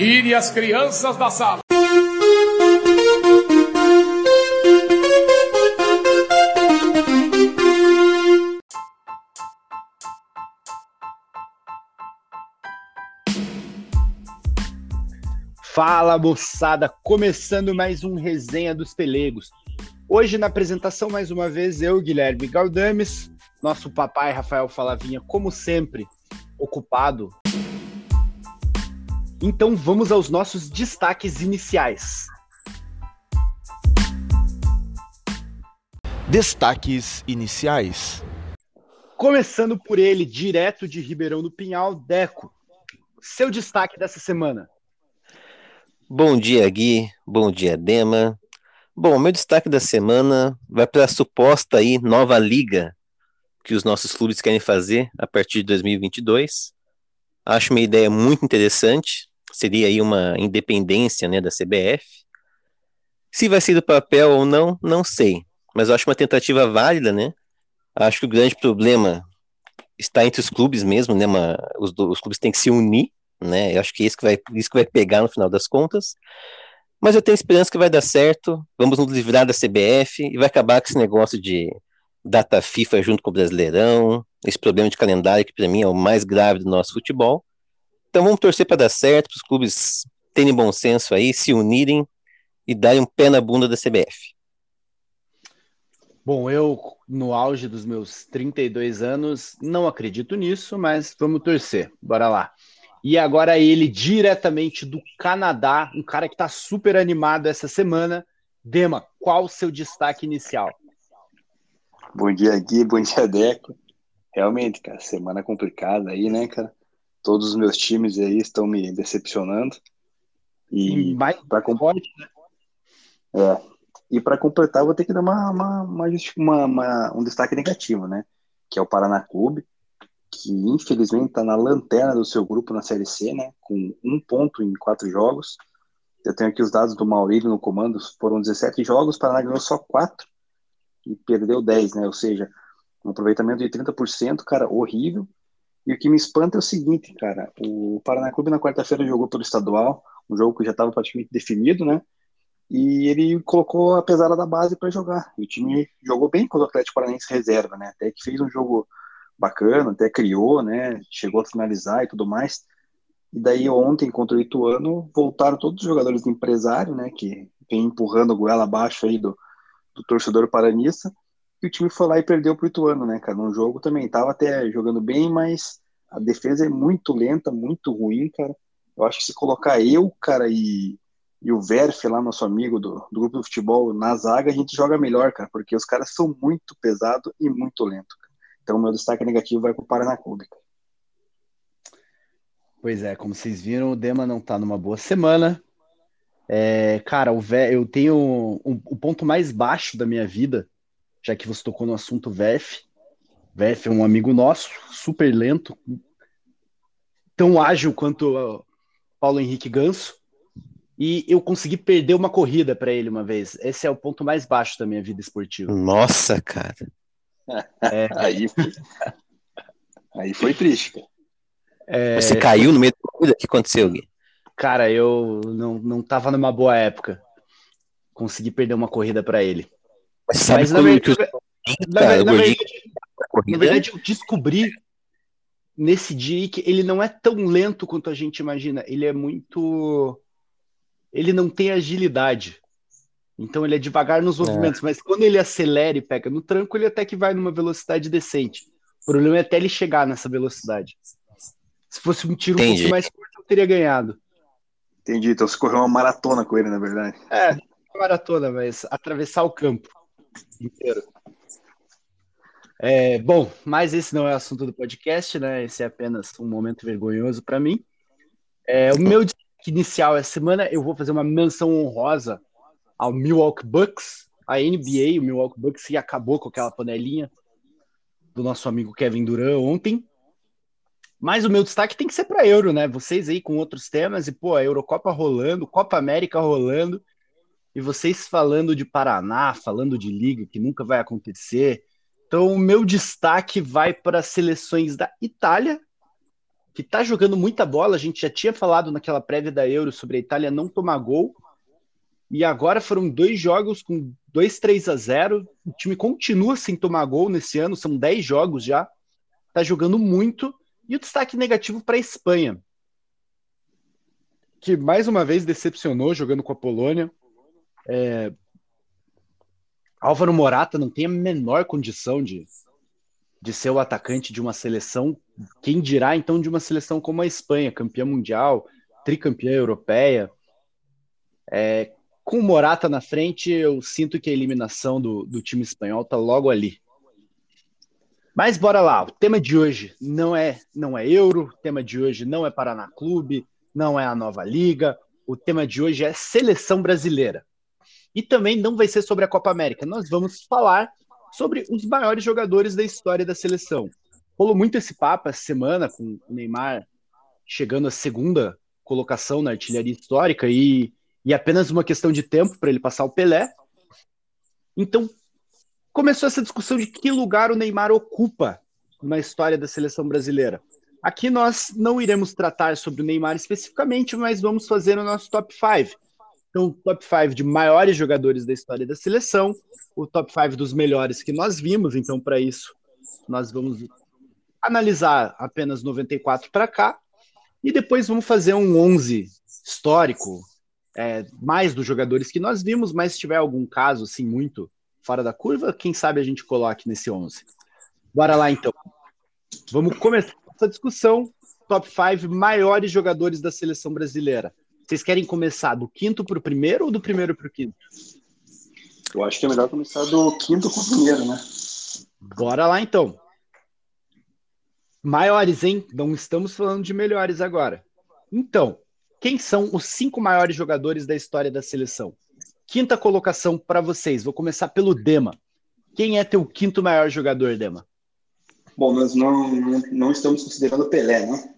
Tire as crianças da sala. Fala moçada, começando mais um Resenha dos Pelegos. Hoje na apresentação, mais uma vez, eu, Guilherme Galdames, nosso papai Rafael Falavinha, como sempre, ocupado. Então vamos aos nossos destaques iniciais. Destaques iniciais. Começando por ele, direto de Ribeirão do Pinhal, Deco. Seu destaque dessa semana. Bom dia, Gui. Bom dia, Dema. Bom, meu destaque da semana vai para a suposta aí nova liga que os nossos clubes querem fazer a partir de 2022. Acho uma ideia muito interessante. Seria aí uma independência, né, da CBF. Se vai ser do papel ou não, não sei. Mas eu acho uma tentativa válida, né? Acho que o grande problema está entre os clubes mesmo, né? Uma, os, os clubes têm que se unir né? Eu acho que isso que vai, isso que vai pegar no final das contas. Mas eu tenho esperança que vai dar certo. Vamos nos livrar da CBF e vai acabar com esse negócio de data FIFA junto com o Brasileirão, esse problema de calendário que para mim é o mais grave do nosso futebol. Então vamos torcer para dar certo, para os clubes terem bom senso aí, se unirem e darem um pé na bunda da CBF. Bom, eu, no auge dos meus 32 anos, não acredito nisso, mas vamos torcer. Bora lá. E agora ele diretamente do Canadá, um cara que está super animado essa semana. Dema, qual o seu destaque inicial? Bom dia, Gui, bom dia, Deco. Realmente, cara, semana complicada aí, né, cara? Todos os meus times aí estão me decepcionando. E mais para forte, né? É. E para completar, vou ter que dar uma, uma, uma, uma, um destaque negativo, né? Que é o Paraná Clube que infelizmente está na lanterna do seu grupo na Série C, né, com um ponto em quatro jogos. Eu tenho aqui os dados do Maurílio no comando, foram 17 jogos, o Paraná ganhou só quatro e perdeu 10, né, ou seja, um aproveitamento de 30%, cara, horrível. E o que me espanta é o seguinte, cara, o Paraná Clube na quarta-feira jogou pelo estadual, um jogo que já estava praticamente definido, né, e ele colocou a pesada da base para jogar. E o time jogou bem com o Atlético Paranaense reserva, né, até que fez um jogo bacana, até criou, né? Chegou a finalizar e tudo mais. E daí ontem contra o Ituano voltaram todos os jogadores do empresário, né? Que vem empurrando a goela abaixo aí do, do torcedor paranista. E o time foi lá e perdeu pro Ituano, né, cara? No jogo também tava até jogando bem, mas a defesa é muito lenta, muito ruim, cara. Eu acho que se colocar eu, cara, e, e o Verf lá, nosso amigo do, do grupo de futebol, na zaga, a gente joga melhor, cara, porque os caras são muito pesados e muito lentos. Então, meu destaque negativo vai para o Paraná Clube. Pois é, como vocês viram, o Dema não está numa boa semana. É, cara, o Ve eu tenho o um ponto mais baixo da minha vida, já que você tocou no assunto VF. VF é um amigo nosso, super lento, tão ágil quanto o Paulo Henrique Ganso. E eu consegui perder uma corrida para ele uma vez. Esse é o ponto mais baixo da minha vida esportiva. Nossa, cara. É. aí, foi... aí foi triste, cara. É... Você caiu no meio da corrida? O que aconteceu, Gui? Cara, eu não, não tava numa boa época. Consegui perder uma corrida para ele. Mas, Mas na, verdade, na, na, na, verdade, na verdade, eu descobri nesse dia que ele não é tão lento quanto a gente imagina. Ele é muito. Ele não tem agilidade. Então ele é devagar nos é. movimentos, é. mas quando ele acelera e pega no tranco, ele até que vai numa velocidade decente. O problema é até ele chegar nessa velocidade. Se fosse um tiro Entendi. um pouco mais curto, eu teria ganhado. Entendi, então você correu uma maratona com ele, na verdade. É, uma maratona, mas atravessar o campo inteiro. É, bom, mas esse não é assunto do podcast, né? Esse é apenas um momento vergonhoso para mim. É, o meu inicial essa semana, eu vou fazer uma menção honrosa ao Milwaukee Bucks, a NBA, o Milwaukee Bucks se acabou com aquela panelinha do nosso amigo Kevin Durant ontem. Mas o meu destaque tem que ser para Euro, né? Vocês aí com outros temas e pô, a Eurocopa rolando, Copa América rolando, e vocês falando de Paraná, falando de liga que nunca vai acontecer. Então, o meu destaque vai para as seleções da Itália, que tá jogando muita bola. A gente já tinha falado naquela prévia da Euro sobre a Itália não tomar gol. E agora foram dois jogos com 2 3 a 0. O time continua sem tomar gol nesse ano, são 10 jogos já. Tá jogando muito. E o destaque negativo para a Espanha, que mais uma vez decepcionou jogando com a Polônia. É... Álvaro Morata não tem a menor condição de, de ser o atacante de uma seleção, quem dirá então de uma seleção como a Espanha, campeã mundial, tricampeã europeia. É, com o Morata na frente, eu sinto que a eliminação do, do time espanhol tá logo ali. Mas bora lá, o tema de hoje não é não é Euro, o tema de hoje não é Paraná Clube, não é a nova liga, o tema de hoje é seleção brasileira. E também não vai ser sobre a Copa América, nós vamos falar sobre os maiores jogadores da história da seleção. Rolou muito esse papo essa semana com o Neymar chegando à segunda colocação na artilharia histórica e, e apenas uma questão de tempo para ele passar o Pelé. Então, começou essa discussão de que lugar o Neymar ocupa na história da seleção brasileira. Aqui nós não iremos tratar sobre o Neymar especificamente, mas vamos fazer o nosso top 5. Então, o top 5 de maiores jogadores da história da seleção, o top 5 dos melhores que nós vimos. Então, para isso, nós vamos analisar apenas 94 para cá e depois vamos fazer um 11 histórico, é, mais dos jogadores que nós vimos, mas se tiver algum caso assim muito fora da curva, quem sabe a gente coloque nesse 11. Bora lá então. Vamos começar essa discussão. Top 5 maiores jogadores da seleção brasileira. Vocês querem começar do quinto para o primeiro ou do primeiro para o quinto? Eu acho que é melhor começar do quinto para o primeiro, né? Bora lá então. Maiores, hein? Não estamos falando de melhores agora. Então, quem são os cinco maiores jogadores da história da seleção? Quinta colocação para vocês. Vou começar pelo Dema. Quem é teu quinto maior jogador, Dema? Bom, nós não, não, não estamos considerando o Pelé, né?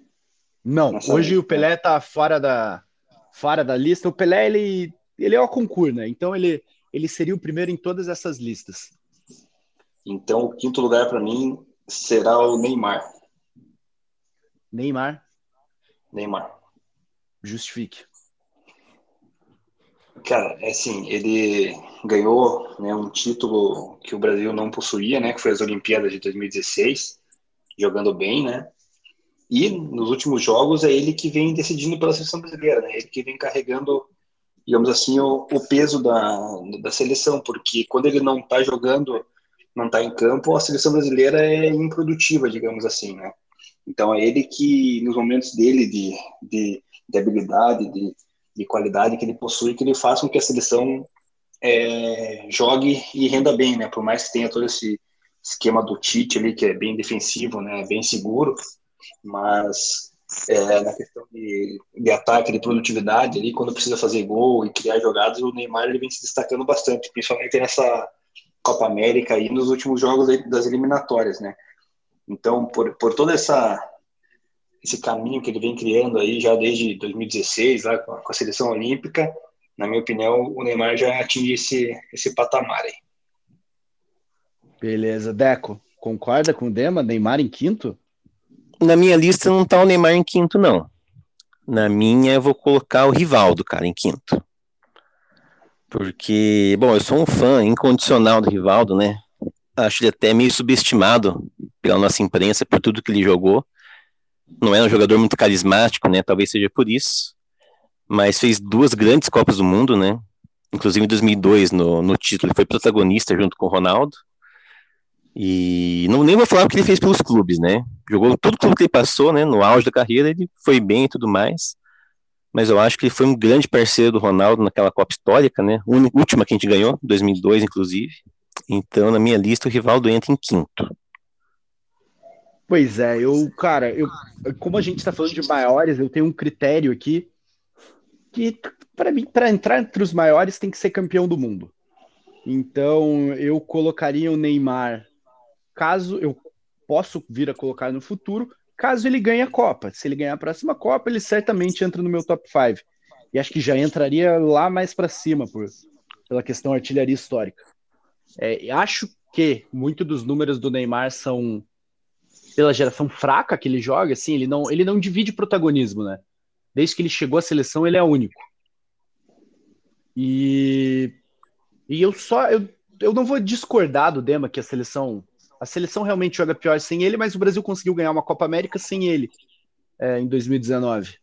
Não, Nossa, hoje o Pelé está fora da, fora da lista. O Pelé, ele, ele é o concurso, né? Então ele, ele seria o primeiro em todas essas listas. Então o quinto lugar para mim será o Neymar. Neymar? Neymar. Justifique. Cara, é assim, ele ganhou né, um título que o Brasil não possuía, né? Que foi as Olimpíadas de 2016, jogando bem, né? E nos últimos jogos é ele que vem decidindo pela seleção brasileira, né? Ele que vem carregando, digamos assim, o, o peso da, da seleção, porque quando ele não está jogando, não está em campo, a seleção brasileira é improdutiva, digamos assim, né? Então é ele que, nos momentos dele de, de, de habilidade, de, de qualidade que ele possui, que ele faz com que a seleção é, jogue e renda bem, né? Por mais que tenha todo esse esquema do Tite ali, que é bem defensivo, né? Bem seguro, mas é, na questão de, de, ataque, de produtividade ali, quando precisa fazer gol e criar jogadas, o Neymar ele vem se destacando bastante, principalmente nessa Copa América e nos últimos jogos das eliminatórias, né? Então, por, por toda essa esse caminho que ele vem criando aí já desde 2016, lá com a, com a seleção olímpica, na minha opinião, o Neymar já atingiu esse, esse patamar aí. Beleza. Deco, concorda com o Dema? Neymar em quinto? Na minha lista não tá o Neymar em quinto, não. Na minha eu vou colocar o Rivaldo, cara, em quinto. Porque, bom, eu sou um fã incondicional do Rivaldo, né? Acho ele até meio subestimado pela nossa imprensa por tudo que ele jogou não é um jogador muito carismático, né? Talvez seja por isso. Mas fez duas grandes Copas do Mundo, né? Inclusive em 2002, no, no título, ele foi protagonista junto com o Ronaldo. E não nem vou falar o que ele fez pelos clubes, né? Jogou clube que ele passou, né? No auge da carreira, ele foi bem e tudo mais. Mas eu acho que ele foi um grande parceiro do Ronaldo naquela Copa histórica, né? Última que a gente ganhou, 2002, inclusive. Então, na minha lista, o Rivaldo entra em quinto. Pois é, eu, cara, eu, como a gente está falando de maiores, eu tenho um critério aqui que, para mim, para entrar entre os maiores, tem que ser campeão do mundo. Então, eu colocaria o Neymar, caso eu posso vir a colocar no futuro, caso ele ganhe a Copa. Se ele ganhar a próxima Copa, ele certamente entra no meu top 5. E acho que já entraria lá mais para cima, por, pela questão artilharia histórica. É, acho que muito dos números do Neymar são pela geração fraca que ele joga, assim, ele não, ele não divide protagonismo, né? Desde que ele chegou à seleção, ele é único. E, e eu só eu, eu não vou discordar do Dema que a seleção a seleção realmente joga pior sem ele, mas o Brasil conseguiu ganhar uma Copa América sem ele é, em 2019.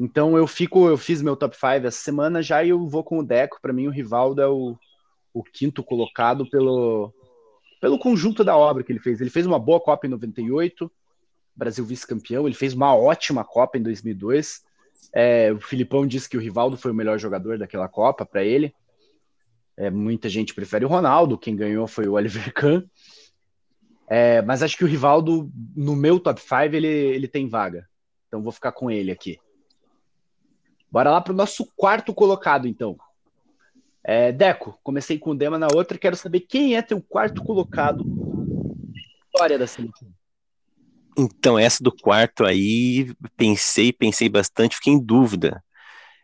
Então eu fico, eu fiz meu top 5 essa semana já e eu vou com o Deco. Para mim, o Rivaldo é o, o quinto colocado pelo, pelo conjunto da obra que ele fez. Ele fez uma boa Copa em 98, Brasil vice-campeão. Ele fez uma ótima Copa em 2002. É, o Filipão disse que o Rivaldo foi o melhor jogador daquela Copa para ele. É, muita gente prefere o Ronaldo, quem ganhou foi o Oliver Kahn. É, mas acho que o Rivaldo, no meu top 5, ele, ele tem vaga. Então vou ficar com ele aqui. Bora lá para o nosso quarto colocado, então. É, Deco, comecei com o Dema na outra. Quero saber quem é teu quarto colocado história da seleção. Então, essa do quarto aí, pensei, pensei bastante, fiquei em dúvida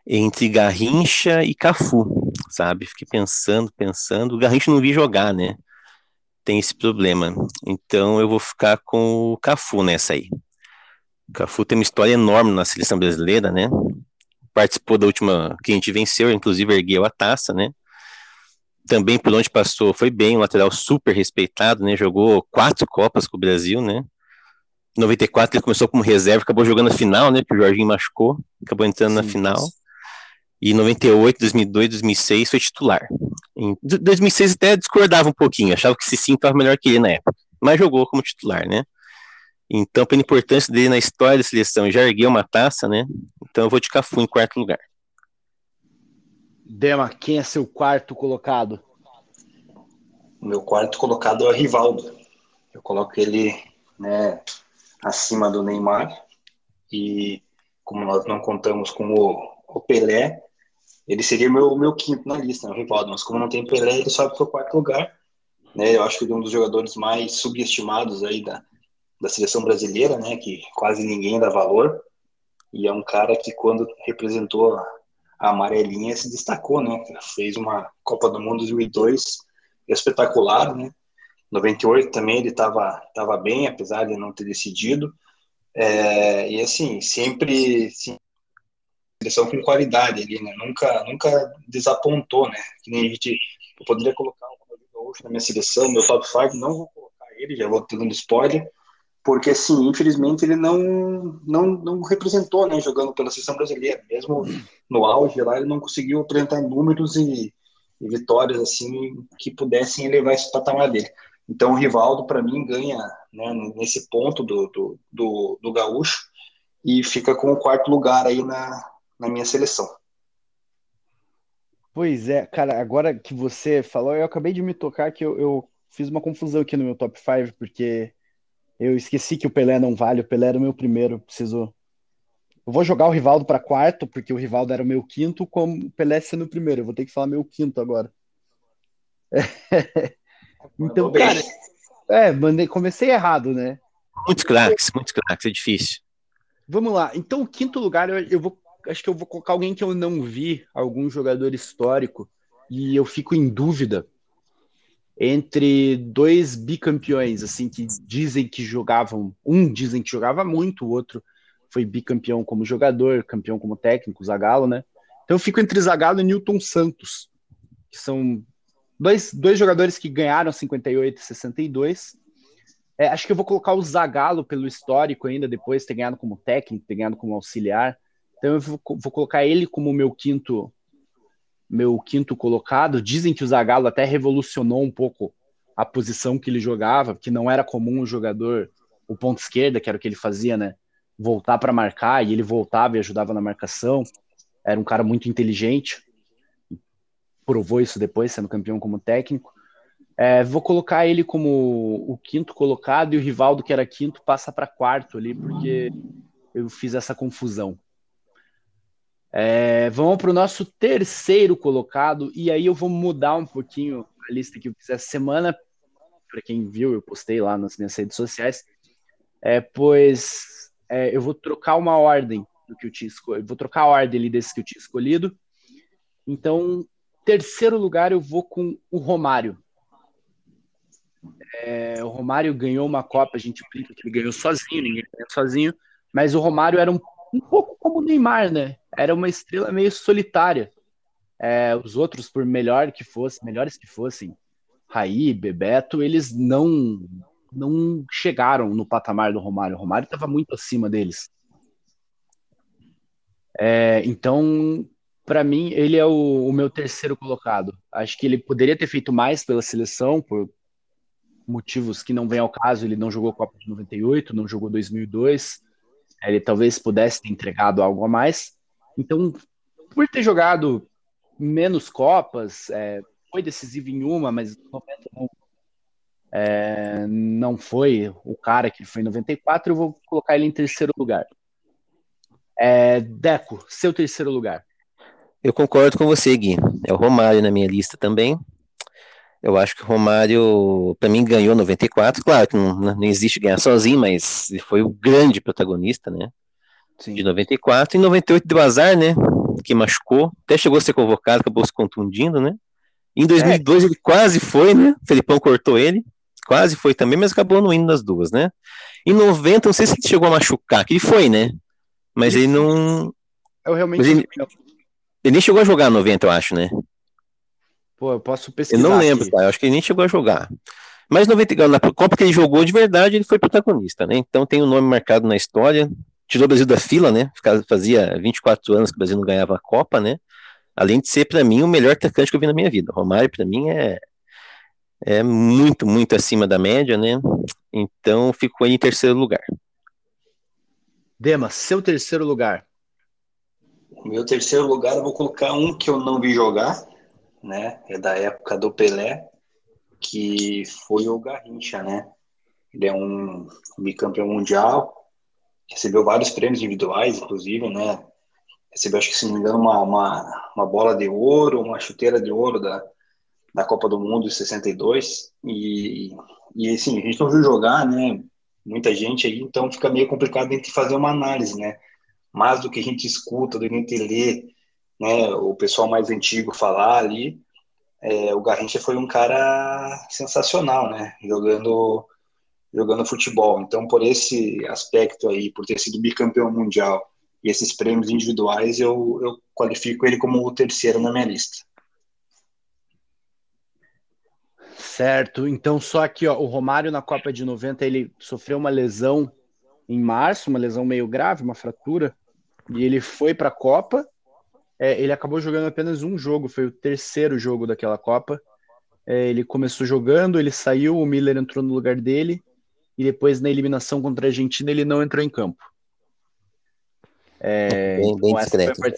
entre Garrincha e Cafu, sabe? Fiquei pensando, pensando. O Garrincha não vi jogar, né? Tem esse problema. Então eu vou ficar com o Cafu nessa aí. O Cafu tem uma história enorme na seleção brasileira, né? Participou da última que a gente venceu, inclusive ergueu a taça, né? Também por onde passou foi bem, um lateral super respeitado, né? Jogou quatro Copas com o Brasil, né? Em 94 ele começou como reserva, acabou jogando a final, né? Porque o Jorginho machucou, acabou entrando Sim, na final. E 98, 2002, 2006 foi titular. Em 2006 até discordava um pouquinho, achava que Cicinho estava melhor que ele na época, mas jogou como titular, né? Então, pela importância dele na história da seleção, já ergueu uma taça, né? Então eu vou de Cafu em quarto lugar. Dema, quem é seu quarto colocado? Meu quarto colocado é o Rivaldo. Eu coloco ele né, acima do Neymar. E como nós não contamos com o, o Pelé, ele seria meu, meu quinto na lista, o Rivaldo, mas como não tem Pelé, ele sobe para o quarto lugar. Né, eu acho que ele é um dos jogadores mais subestimados aí da, da seleção brasileira, né, que quase ninguém dá valor. E é um cara que, quando representou a, a amarelinha, se destacou, né? Fez uma Copa do Mundo 2002 espetacular, né? 98 também ele estava tava bem, apesar de não ter decidido. É, e assim, sempre, sempre seleção com qualidade ali, né? Nunca, nunca desapontou, né? Que nem a gente, eu poderia colocar o Gaúcho na minha seleção, meu top 5, não vou colocar ele, já vou dando spoiler, porque assim, infelizmente ele não, não, não representou, né? Jogando pela seleção brasileira, mesmo no auge lá, ele não conseguiu apresentar números e, e vitórias assim que pudessem elevar esse patamar dele. Então o Rivaldo, para mim, ganha né, nesse ponto do, do, do, do Gaúcho e fica com o quarto lugar aí na, na minha seleção. Pois é, cara, agora que você falou, eu acabei de me tocar que eu, eu fiz uma confusão aqui no meu top 5, porque eu esqueci que o Pelé não vale, o Pelé era o meu primeiro, preciso. Eu vou jogar o Rivaldo para quarto, porque o Rivaldo era o meu quinto, como o Pelé sendo o primeiro. Eu vou ter que falar meu quinto agora. então, cara, é, mandei, comecei errado, né? Muitos craques, muitos craques, é difícil. Vamos lá. Então, o quinto lugar eu, eu vou acho que eu vou colocar alguém que eu não vi, algum jogador histórico, e eu fico em dúvida entre dois bicampeões, assim, que dizem que jogavam, um dizem que jogava muito, o outro foi bicampeão como jogador, campeão como técnico, Zagallo, né? Então eu fico entre Zagallo e Newton Santos, que são dois, dois jogadores que ganharam 58 e 62. É, acho que eu vou colocar o Zagallo pelo histórico ainda, depois ter ganhado como técnico, ter ganhado como auxiliar. Então eu vou, vou colocar ele como meu quinto meu quinto colocado. Dizem que o Zagallo até revolucionou um pouco a posição que ele jogava, que não era comum o jogador, o ponto esquerda, que era o que ele fazia, né? Voltar para marcar e ele voltava e ajudava na marcação. Era um cara muito inteligente. Provou isso depois, sendo campeão como técnico. É, vou colocar ele como o quinto colocado e o Rivaldo, que era quinto, passa para quarto ali, porque eu fiz essa confusão. É, vamos para o nosso terceiro colocado, e aí eu vou mudar um pouquinho a lista que eu fiz essa semana. Para quem viu, eu postei lá nas minhas redes sociais. É, pois é, eu vou trocar uma ordem do que eu tinha escolhido. Vou trocar a ordem ali desses que eu tinha escolhido. Então, terceiro lugar, eu vou com o Romário. É, o Romário ganhou uma Copa, a gente brinca que ele ganhou sozinho, ninguém ganhou sozinho, mas o Romário era um, um pouco como o Neymar, né? Era uma estrela meio solitária. É, os outros, por melhor que fosse, melhores que fossem, Raí, Bebeto, eles não não chegaram no patamar do Romário. O Romário estava muito acima deles. É, então, para mim, ele é o, o, meu terceiro colocado. Acho que ele poderia ter feito mais pela seleção, por motivos que não vem ao caso. Ele não jogou Copa de 98, não jogou 2002. Ele talvez pudesse ter entregado algo a mais. Então, por ter jogado menos Copas, é, foi decisivo em uma, mas 90 não, é, não foi o cara que foi em 94, eu vou colocar ele em terceiro lugar. É, Deco, seu terceiro lugar. Eu concordo com você, Gui. É o Romário na minha lista também. Eu acho que o Romário, para mim, ganhou 94. Claro que não, não existe ganhar sozinho, mas ele foi o grande protagonista, né? Sim. De 94. Em 98 deu azar, né? Que machucou. Até chegou a ser convocado, acabou se contundindo, né? Em 2002 é. ele quase foi, né? O Felipão cortou ele. Quase foi também, mas acabou não indo nas duas, né? Em 90, não sei se ele chegou a machucar, que ele foi, né? Mas ele não. Eu realmente. Ele, ele, nem chegou a jogar 90, eu acho, né? Pô, eu posso pesquisar. Eu não lembro, aqui. tá? Eu acho que ele nem chegou a jogar. Mas 90, na Copa que ele jogou de verdade, ele foi protagonista, né? Então tem um nome marcado na história. Tirou o Brasil da fila, né? Fazia 24 anos que o Brasil não ganhava a Copa, né? Além de ser, para mim, o melhor atacante que eu vi na minha vida. O Romário, para mim, é, é muito, muito acima da média, né? Então ficou em terceiro lugar. Dema, seu terceiro lugar. Meu terceiro lugar, eu vou colocar um que eu não vi jogar, né? É da época do Pelé, que foi o Garrincha, né? Ele é um bicampeão mundial, recebeu vários prêmios individuais, inclusive, né? Recebeu, acho que se não me engano, uma, uma, uma bola de ouro, uma chuteira de ouro da, da Copa do Mundo de 62. E, e assim, a gente não viu jogar, né? muita gente aí, então fica meio complicado a gente fazer uma análise, né? Mais do que a gente escuta, do que a gente lê, né? O pessoal mais antigo falar ali, é, o Garrincha foi um cara sensacional, né? Jogando jogando futebol. Então, por esse aspecto aí, por ter sido bicampeão mundial e esses prêmios individuais, eu, eu qualifico ele como o terceiro na minha lista. Certo. Então, só aqui, ó, o Romário na Copa de 90, ele sofreu uma lesão em março, uma lesão meio grave, uma fratura, e ele foi para a Copa. É, ele acabou jogando apenas um jogo, foi o terceiro jogo daquela Copa. É, ele começou jogando, ele saiu, o Miller entrou no lugar dele, e depois na eliminação contra a Argentina ele não entrou em campo. É, bem, bem discreto, foi,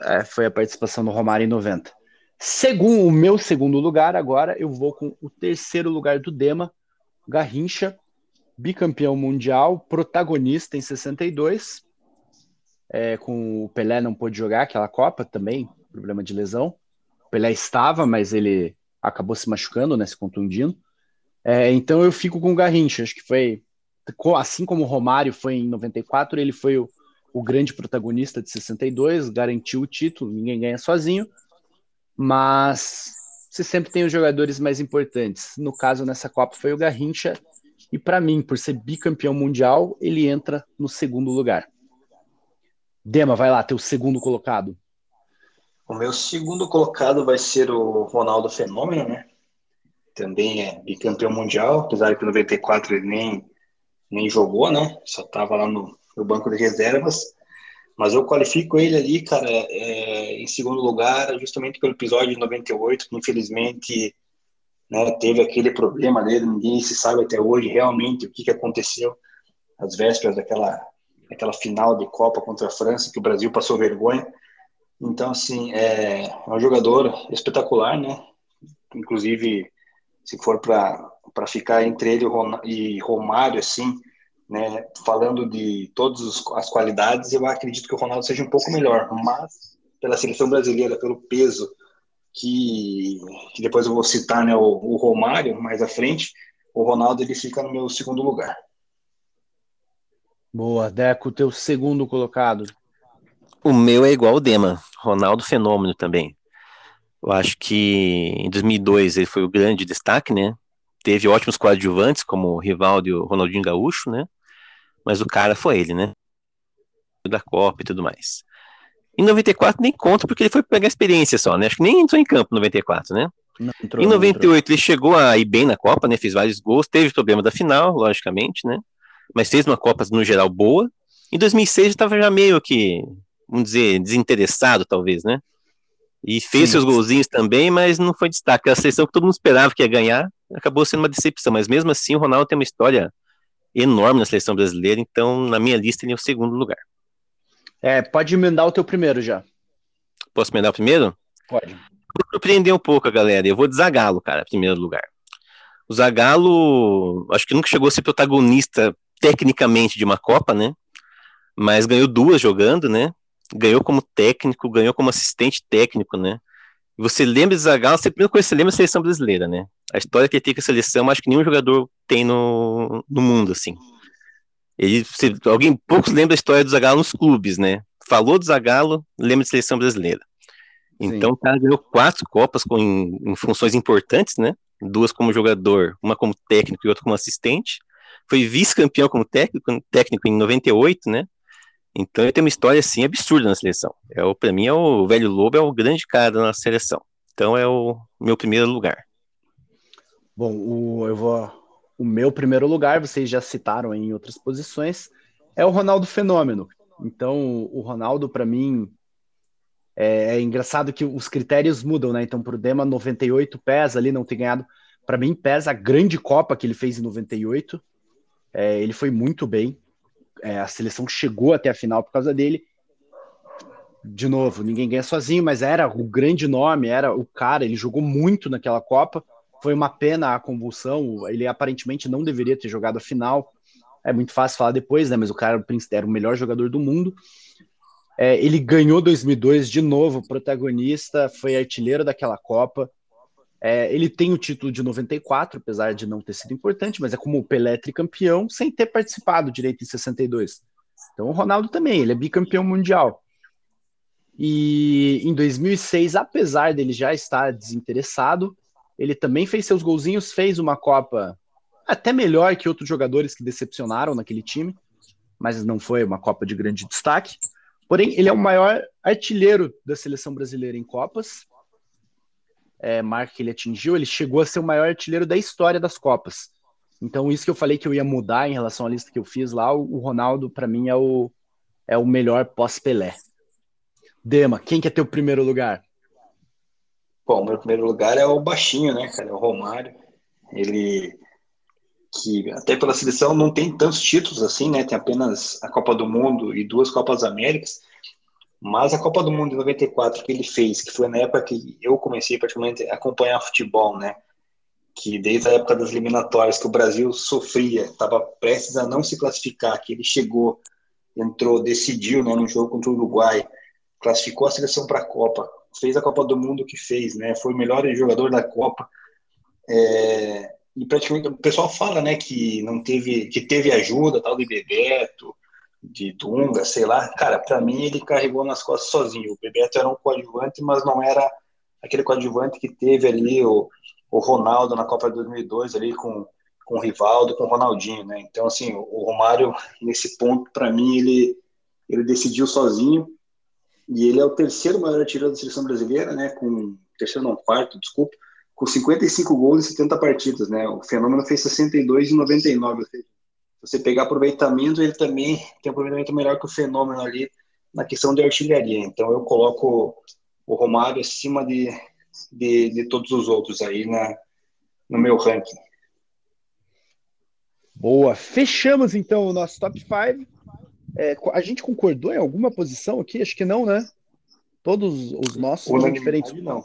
a é, foi a participação do Romário em 90. Segundo o meu segundo lugar, agora eu vou com o terceiro lugar do Dema, Garrincha, bicampeão mundial, protagonista em 62. É, com o Pelé não pôde jogar aquela Copa também, problema de lesão. O Pelé estava, mas ele acabou se machucando, né, se contundindo. É, então eu fico com o Garrincha, acho que foi assim como o Romário foi em 94, ele foi o, o grande protagonista de 62, garantiu o título, ninguém ganha sozinho mas você sempre tem os jogadores mais importantes. No caso, nessa Copa foi o Garrincha, e para mim, por ser bicampeão mundial, ele entra no segundo lugar. Dema, vai lá, teu segundo colocado. O meu segundo colocado vai ser o Ronaldo Fenômeno, né? Também é bicampeão mundial, apesar que em 94 ele nem, nem jogou, né? Só estava lá no, no banco de reservas. Mas eu qualifico ele ali, cara, é, em segundo lugar, justamente pelo episódio de 98, que infelizmente né, teve aquele problema dele, ninguém se sabe até hoje realmente o que, que aconteceu às vésperas daquela, daquela final de Copa contra a França, que o Brasil passou vergonha. Então, assim, é, é um jogador espetacular, né? Inclusive, se for para ficar entre ele e Romário, assim, né, falando de todas as qualidades, eu acredito que o Ronaldo seja um pouco melhor, mas pela seleção brasileira, pelo peso que, que depois eu vou citar né, o, o, Romário mais à frente, o Ronaldo ele fica no meu segundo lugar. Boa, Deco, teu segundo colocado. O meu é igual o Dema, Ronaldo Fenômeno também. Eu acho que em 2002 ele foi o grande destaque, né? teve ótimos coadjuvantes, como o Rivaldo e o Ronaldinho Gaúcho, né? Mas o cara foi ele, né? Da Copa e tudo mais. Em 94 nem conta, porque ele foi pegar experiência só, né? Acho que nem entrou em campo em 94, né? Não, entrou, em não 98 entrou. ele chegou a ir bem na Copa, né? Fez vários gols, teve problema da final, logicamente, né? Mas fez uma Copa no geral boa. Em 2006 ele estava já meio que, vamos dizer, desinteressado, talvez, né? E fez Sim. seus golzinhos também, mas não foi destaque. A seleção que todo mundo esperava que ia ganhar acabou sendo uma decepção. Mas mesmo assim, o Ronaldo tem uma história enorme na seleção brasileira, então na minha lista ele é o segundo lugar. É, pode emendar o teu primeiro já. Posso emendar o primeiro? Pode. Vou surpreender um pouco a galera. Eu vou de Zagallo, cara, em primeiro lugar. O Zagallo, acho que nunca chegou a ser protagonista tecnicamente de uma Copa, né? Mas ganhou duas jogando, né? Ganhou como técnico, ganhou como assistente técnico, né? Você lembra de Zagallo, você primeiro coisa que você lembra da seleção brasileira, né? A história que ele tem com a seleção, acho que nenhum jogador tem no, no mundo, assim. Ele, você, alguém poucos lembra da história do Zagallo nos clubes, né? Falou do Zagallo, lembra de seleção brasileira. Então, o cara ganhou quatro Copas com, em, em funções importantes, né? Duas como jogador, uma como técnico e outra como assistente. Foi vice-campeão como técnico, técnico em 98, né? Então ele tem uma história assim absurda na seleção. É o para mim é o velho Lobo é o grande cara na seleção. Então é o meu primeiro lugar. Bom, o, eu vou. O meu primeiro lugar, vocês já citaram em outras posições, é o Ronaldo Fenômeno. Então, o Ronaldo, para mim, é, é engraçado que os critérios mudam, né? Então, pro Dema, 98 pesa ali, não ter ganhado. Para mim, pesa a grande Copa que ele fez em 98. É, ele foi muito bem. É, a seleção chegou até a final por causa dele. De novo, ninguém ganha sozinho, mas era o grande nome, era o cara, ele jogou muito naquela Copa. Foi uma pena a convulsão, ele aparentemente não deveria ter jogado a final. É muito fácil falar depois, né? Mas o cara era o melhor jogador do mundo. É, ele ganhou 2002 de novo, protagonista, foi artilheiro daquela Copa. É, ele tem o título de 94, apesar de não ter sido importante, mas é como o Pelé tricampeão, sem ter participado direito em 62. Então o Ronaldo também, ele é bicampeão mundial. E em 2006, apesar dele já estar desinteressado, ele também fez seus golzinhos, fez uma Copa até melhor que outros jogadores que decepcionaram naquele time, mas não foi uma Copa de grande destaque. Porém, ele é o maior artilheiro da seleção brasileira em Copas. É, marca que ele atingiu, ele chegou a ser o maior artilheiro da história das Copas. Então, isso que eu falei que eu ia mudar em relação à lista que eu fiz lá, o Ronaldo, para mim, é o, é o melhor pós-Pelé. Dema, quem que é teu primeiro lugar? Bom, meu primeiro lugar é o baixinho, né, cara? É o Romário. Ele que até pela seleção não tem tantos títulos assim, né? Tem apenas a Copa do Mundo e duas Copas Américas. Mas a Copa do Mundo de 94 que ele fez, que foi na época que eu comecei praticamente a acompanhar futebol, né? Que desde a época das eliminatórias que o Brasil sofria, estava prestes a não se classificar, que ele chegou, entrou, decidiu, né, no jogo contra o Uruguai, classificou a seleção para a Copa, fez a Copa do Mundo que fez, né? Foi o melhor jogador da Copa. É, e praticamente o pessoal fala, né, que não teve, que teve ajuda, tal de Bebeto, de Dunga, sei lá. Cara, para mim ele carregou nas costas sozinho. O Bebeto era um coadjuvante, mas não era aquele coadjuvante que teve ali o, o Ronaldo na Copa de 2002 ali com com o Rivaldo, com o Ronaldinho, né? Então assim, o Romário nesse ponto para mim ele ele decidiu sozinho e ele é o terceiro maior artilheiro da seleção brasileira, né? Com terceiro não quarto, desculpa, com 55 gols em 70 partidas, né? O Fenômeno fez 62 e 99, ou seja, se você pegar aproveitamento, ele também tem um aproveitamento melhor que o Fenômeno ali na questão de artilharia. Então eu coloco o Romário acima de, de, de todos os outros aí na, no meu ranking. Boa. Fechamos então o nosso top 5. É, a gente concordou em alguma posição aqui? Acho que não, né? Todos os nossos são diferentes. Não.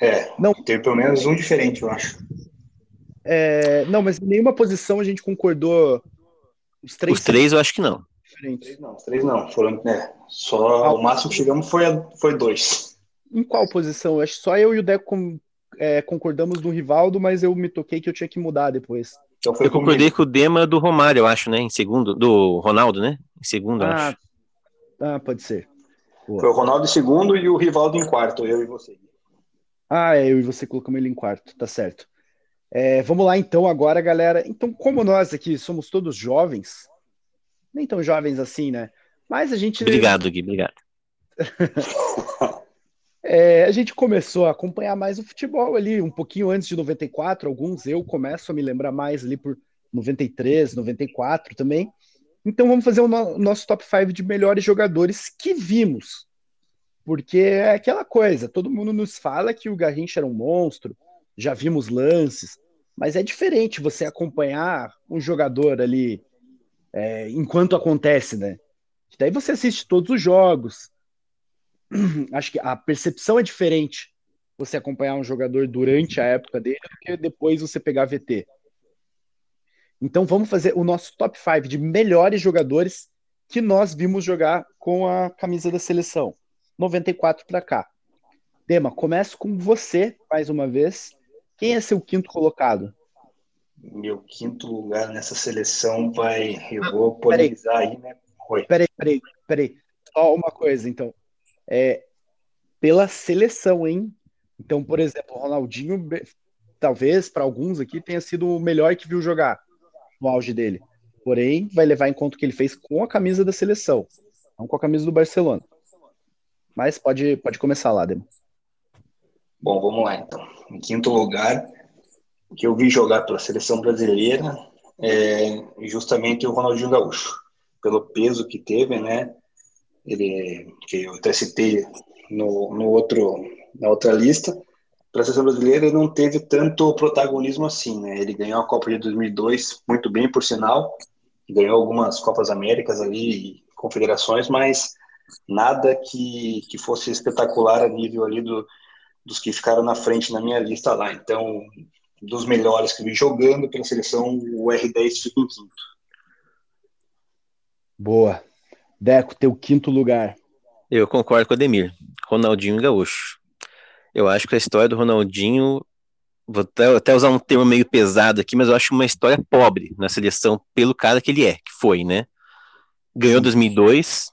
É, não. tem pelo menos um diferente, eu acho. É, não, mas em nenhuma posição a gente concordou. Os três, os três eu acho que não. Diferentes. Três não, os três não. Foram, né, só o máximo que chegamos foi, foi dois. Em qual posição? Acho que só eu e o Deco com, é, concordamos no Rivaldo, mas eu me toquei que eu tinha que mudar depois. Então eu concordei com o Dema do Romário, eu acho, né? Em segundo, do Ronaldo, né? Em segundo, ah, acho. Ah, pode ser. Boa. Foi o Ronaldo em segundo e o Rivaldo em quarto, eu e você. Ah, é, eu e você colocamos ele em quarto, tá certo. É, vamos lá então agora, galera. Então, como nós aqui somos todos jovens, nem tão jovens assim, né? Mas a gente. Obrigado, Gui, obrigado. é, a gente começou a acompanhar mais o futebol ali, um pouquinho antes de 94. Alguns eu começo a me lembrar mais ali por 93, 94 também. Então vamos fazer o no nosso top 5 de melhores jogadores que vimos. Porque é aquela coisa, todo mundo nos fala que o Garrincha era um monstro, já vimos lances, mas é diferente você acompanhar um jogador ali é, enquanto acontece, né? Daí você assiste todos os jogos. Acho que a percepção é diferente você acompanhar um jogador durante a época dele do que depois você pegar VT. Então vamos fazer o nosso top 5 de melhores jogadores que nós vimos jogar com a camisa da seleção. 94 para cá. Dema, começo com você mais uma vez. Quem é seu quinto colocado? Meu quinto lugar nessa seleção vai. Eu vou polemizar aí, né? Oi. Peraí, peraí, peraí. Só uma coisa, então. É, pela seleção, hein? Então, por exemplo, o Ronaldinho, talvez para alguns aqui tenha sido o melhor que viu jogar no auge dele. Porém, vai levar em conta o que ele fez com a camisa da seleção, não com a camisa do Barcelona. Mas pode, pode começar lá, Demo. Bom, vamos lá então. Em quinto lugar, que eu vi jogar pela seleção brasileira é justamente o Ronaldinho Gaúcho, pelo peso que teve, né? Ele, que eu até citei no, no outro, na outra lista, para a seleção brasileira ele não teve tanto protagonismo assim, né? Ele ganhou a Copa de 2002 muito bem, por sinal, ganhou algumas Copas Américas ali, confederações, mas nada que, que fosse espetacular a nível ali do, dos que ficaram na frente na minha lista lá. Então, dos melhores que vi jogando pela seleção, o R10 fica em quinto. Boa. Deco, teu quinto lugar. Eu concordo com o Ademir. Ronaldinho Gaúcho. Eu acho que a história do Ronaldinho, vou até, até, usar um termo meio pesado aqui, mas eu acho uma história pobre na seleção pelo cara que ele é, que foi, né? Ganhou 2002,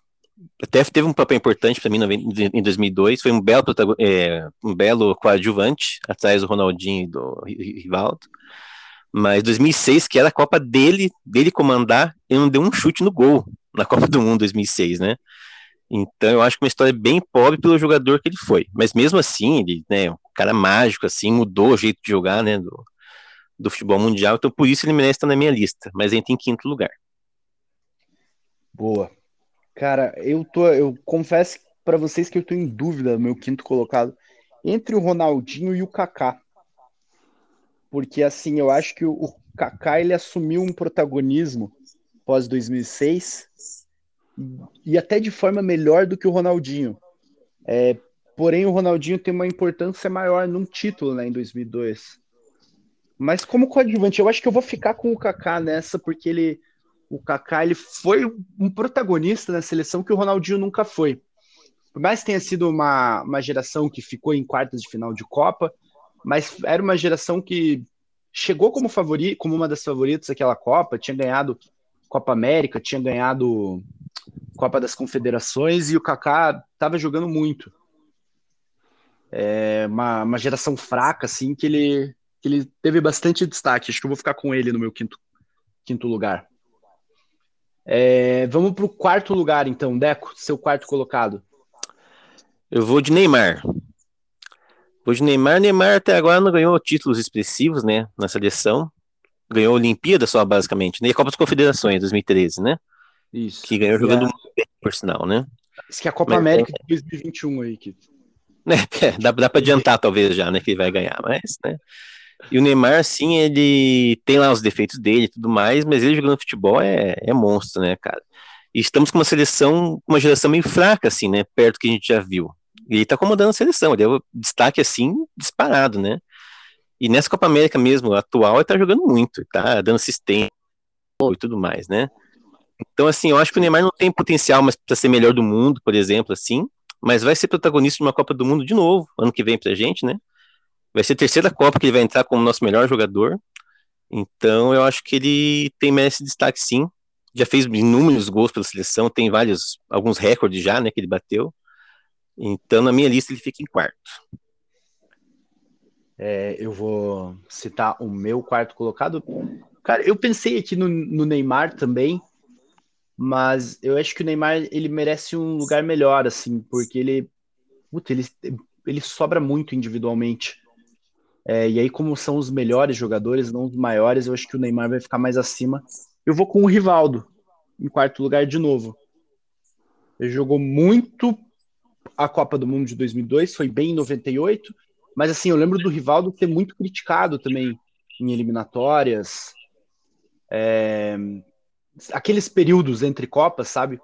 até teve um papel importante para mim em 2002, foi um belo, é, um belo coadjuvante atrás do Ronaldinho e do Rivaldo. Mas 2006, que era a Copa dele, dele comandar, ele não deu um chute no gol na Copa do Mundo 2006, né? Então eu acho que uma história bem pobre pelo jogador que ele foi. Mas mesmo assim, ele, né, um cara mágico, assim, mudou o jeito de jogar, né, do, do futebol mundial. Então por isso ele merece estar na minha lista. Mas entra em quinto lugar. Boa. Cara, eu tô, eu confesso para vocês que eu tô em dúvida, meu quinto colocado, entre o Ronaldinho e o Kaká. Porque assim, eu acho que o, Kaká ele assumiu um protagonismo pós 2006 e até de forma melhor do que o Ronaldinho. É, porém, o Ronaldinho tem uma importância maior num título né, em 2002. Mas como coadjuvante, eu acho que eu vou ficar com o Kaká nessa, porque ele, o Kaká ele foi um protagonista na seleção que o Ronaldinho nunca foi. Por mais que tenha sido uma, uma geração que ficou em quartas de final de Copa, mas era uma geração que chegou como favorito, como uma das favoritas daquela Copa, tinha ganhado Copa América, tinha ganhado Copa das Confederações e o Kaká estava jogando muito. É uma, uma geração fraca, assim, que ele, que ele teve bastante destaque. Acho que eu vou ficar com ele no meu quinto, quinto lugar. É, vamos para o quarto lugar, então. Deco, seu quarto colocado. Eu vou de Neymar. Vou de Neymar. Neymar até agora não ganhou títulos expressivos, né, na seleção. Ganhou a Olimpíada só, basicamente, né? E a Copa das Confederações, 2013, né? Isso. Que ganhou jogando muito bem, por sinal, né? Isso que é a Copa mas, América de 2021 aí, que. É, dá, dá para adiantar, talvez, já, né? Que ele vai ganhar, mas, né? E o Neymar, assim, ele tem lá os defeitos dele e tudo mais, mas ele jogando futebol é, é monstro, né, cara? E estamos com uma seleção, uma geração meio fraca, assim, né? Perto que a gente já viu. E ele tá comandando a seleção, ele é o destaque, assim, disparado, né? E nessa Copa América mesmo, atual, ele tá jogando muito, tá dando assistência e tudo mais, né? Então, assim, eu acho que o Neymar não tem potencial mais para ser melhor do mundo, por exemplo, assim, mas vai ser protagonista de uma Copa do Mundo de novo, ano que vem pra gente, né? Vai ser a terceira Copa que ele vai entrar como nosso melhor jogador. Então, eu acho que ele tem merece destaque sim. Já fez inúmeros gols pela seleção, tem vários, alguns recordes já, né, que ele bateu. Então, na minha lista, ele fica em quarto. É, eu vou citar o meu quarto colocado. Cara, eu pensei aqui no, no, Neymar também, mas eu acho que o Neymar ele merece um lugar melhor, assim, porque ele, puta, ele, ele sobra muito individualmente. É, e aí, como são os melhores jogadores, não os maiores, eu acho que o Neymar vai ficar mais acima. Eu vou com o Rivaldo, em quarto lugar de novo. Ele jogou muito a Copa do Mundo de 2002, foi bem em 98, mas assim, eu lembro do Rivaldo ter muito criticado também em eliminatórias. É, aqueles períodos entre Copas, sabe?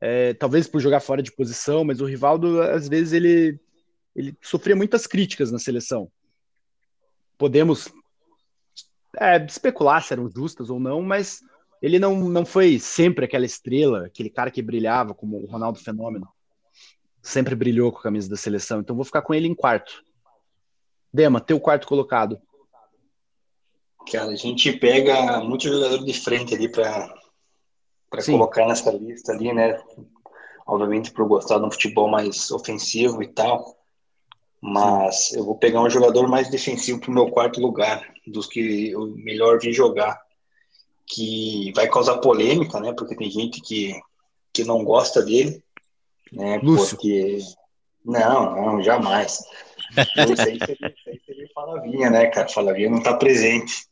É, talvez por jogar fora de posição, mas o Rivaldo, às vezes, ele, ele sofria muitas críticas na seleção. Podemos é, especular se eram justas ou não, mas ele não, não foi sempre aquela estrela, aquele cara que brilhava como o Ronaldo Fenômeno. Sempre brilhou com a camisa da seleção, então vou ficar com ele em quarto. Dema, teu quarto colocado. Cara, a gente pega muito jogador de frente ali para colocar nessa lista ali, né? Obviamente por gostar de um futebol mais ofensivo e tal. Mas Sim. eu vou pegar um jogador mais defensivo para o meu quarto lugar, dos que eu melhor vi jogar, que vai causar polêmica, né? Porque tem gente que, que não gosta dele, né? Lúcio. Porque não, não, jamais. Isso aí seria, seria Falavinha, né, cara? Falavinha não tá presente.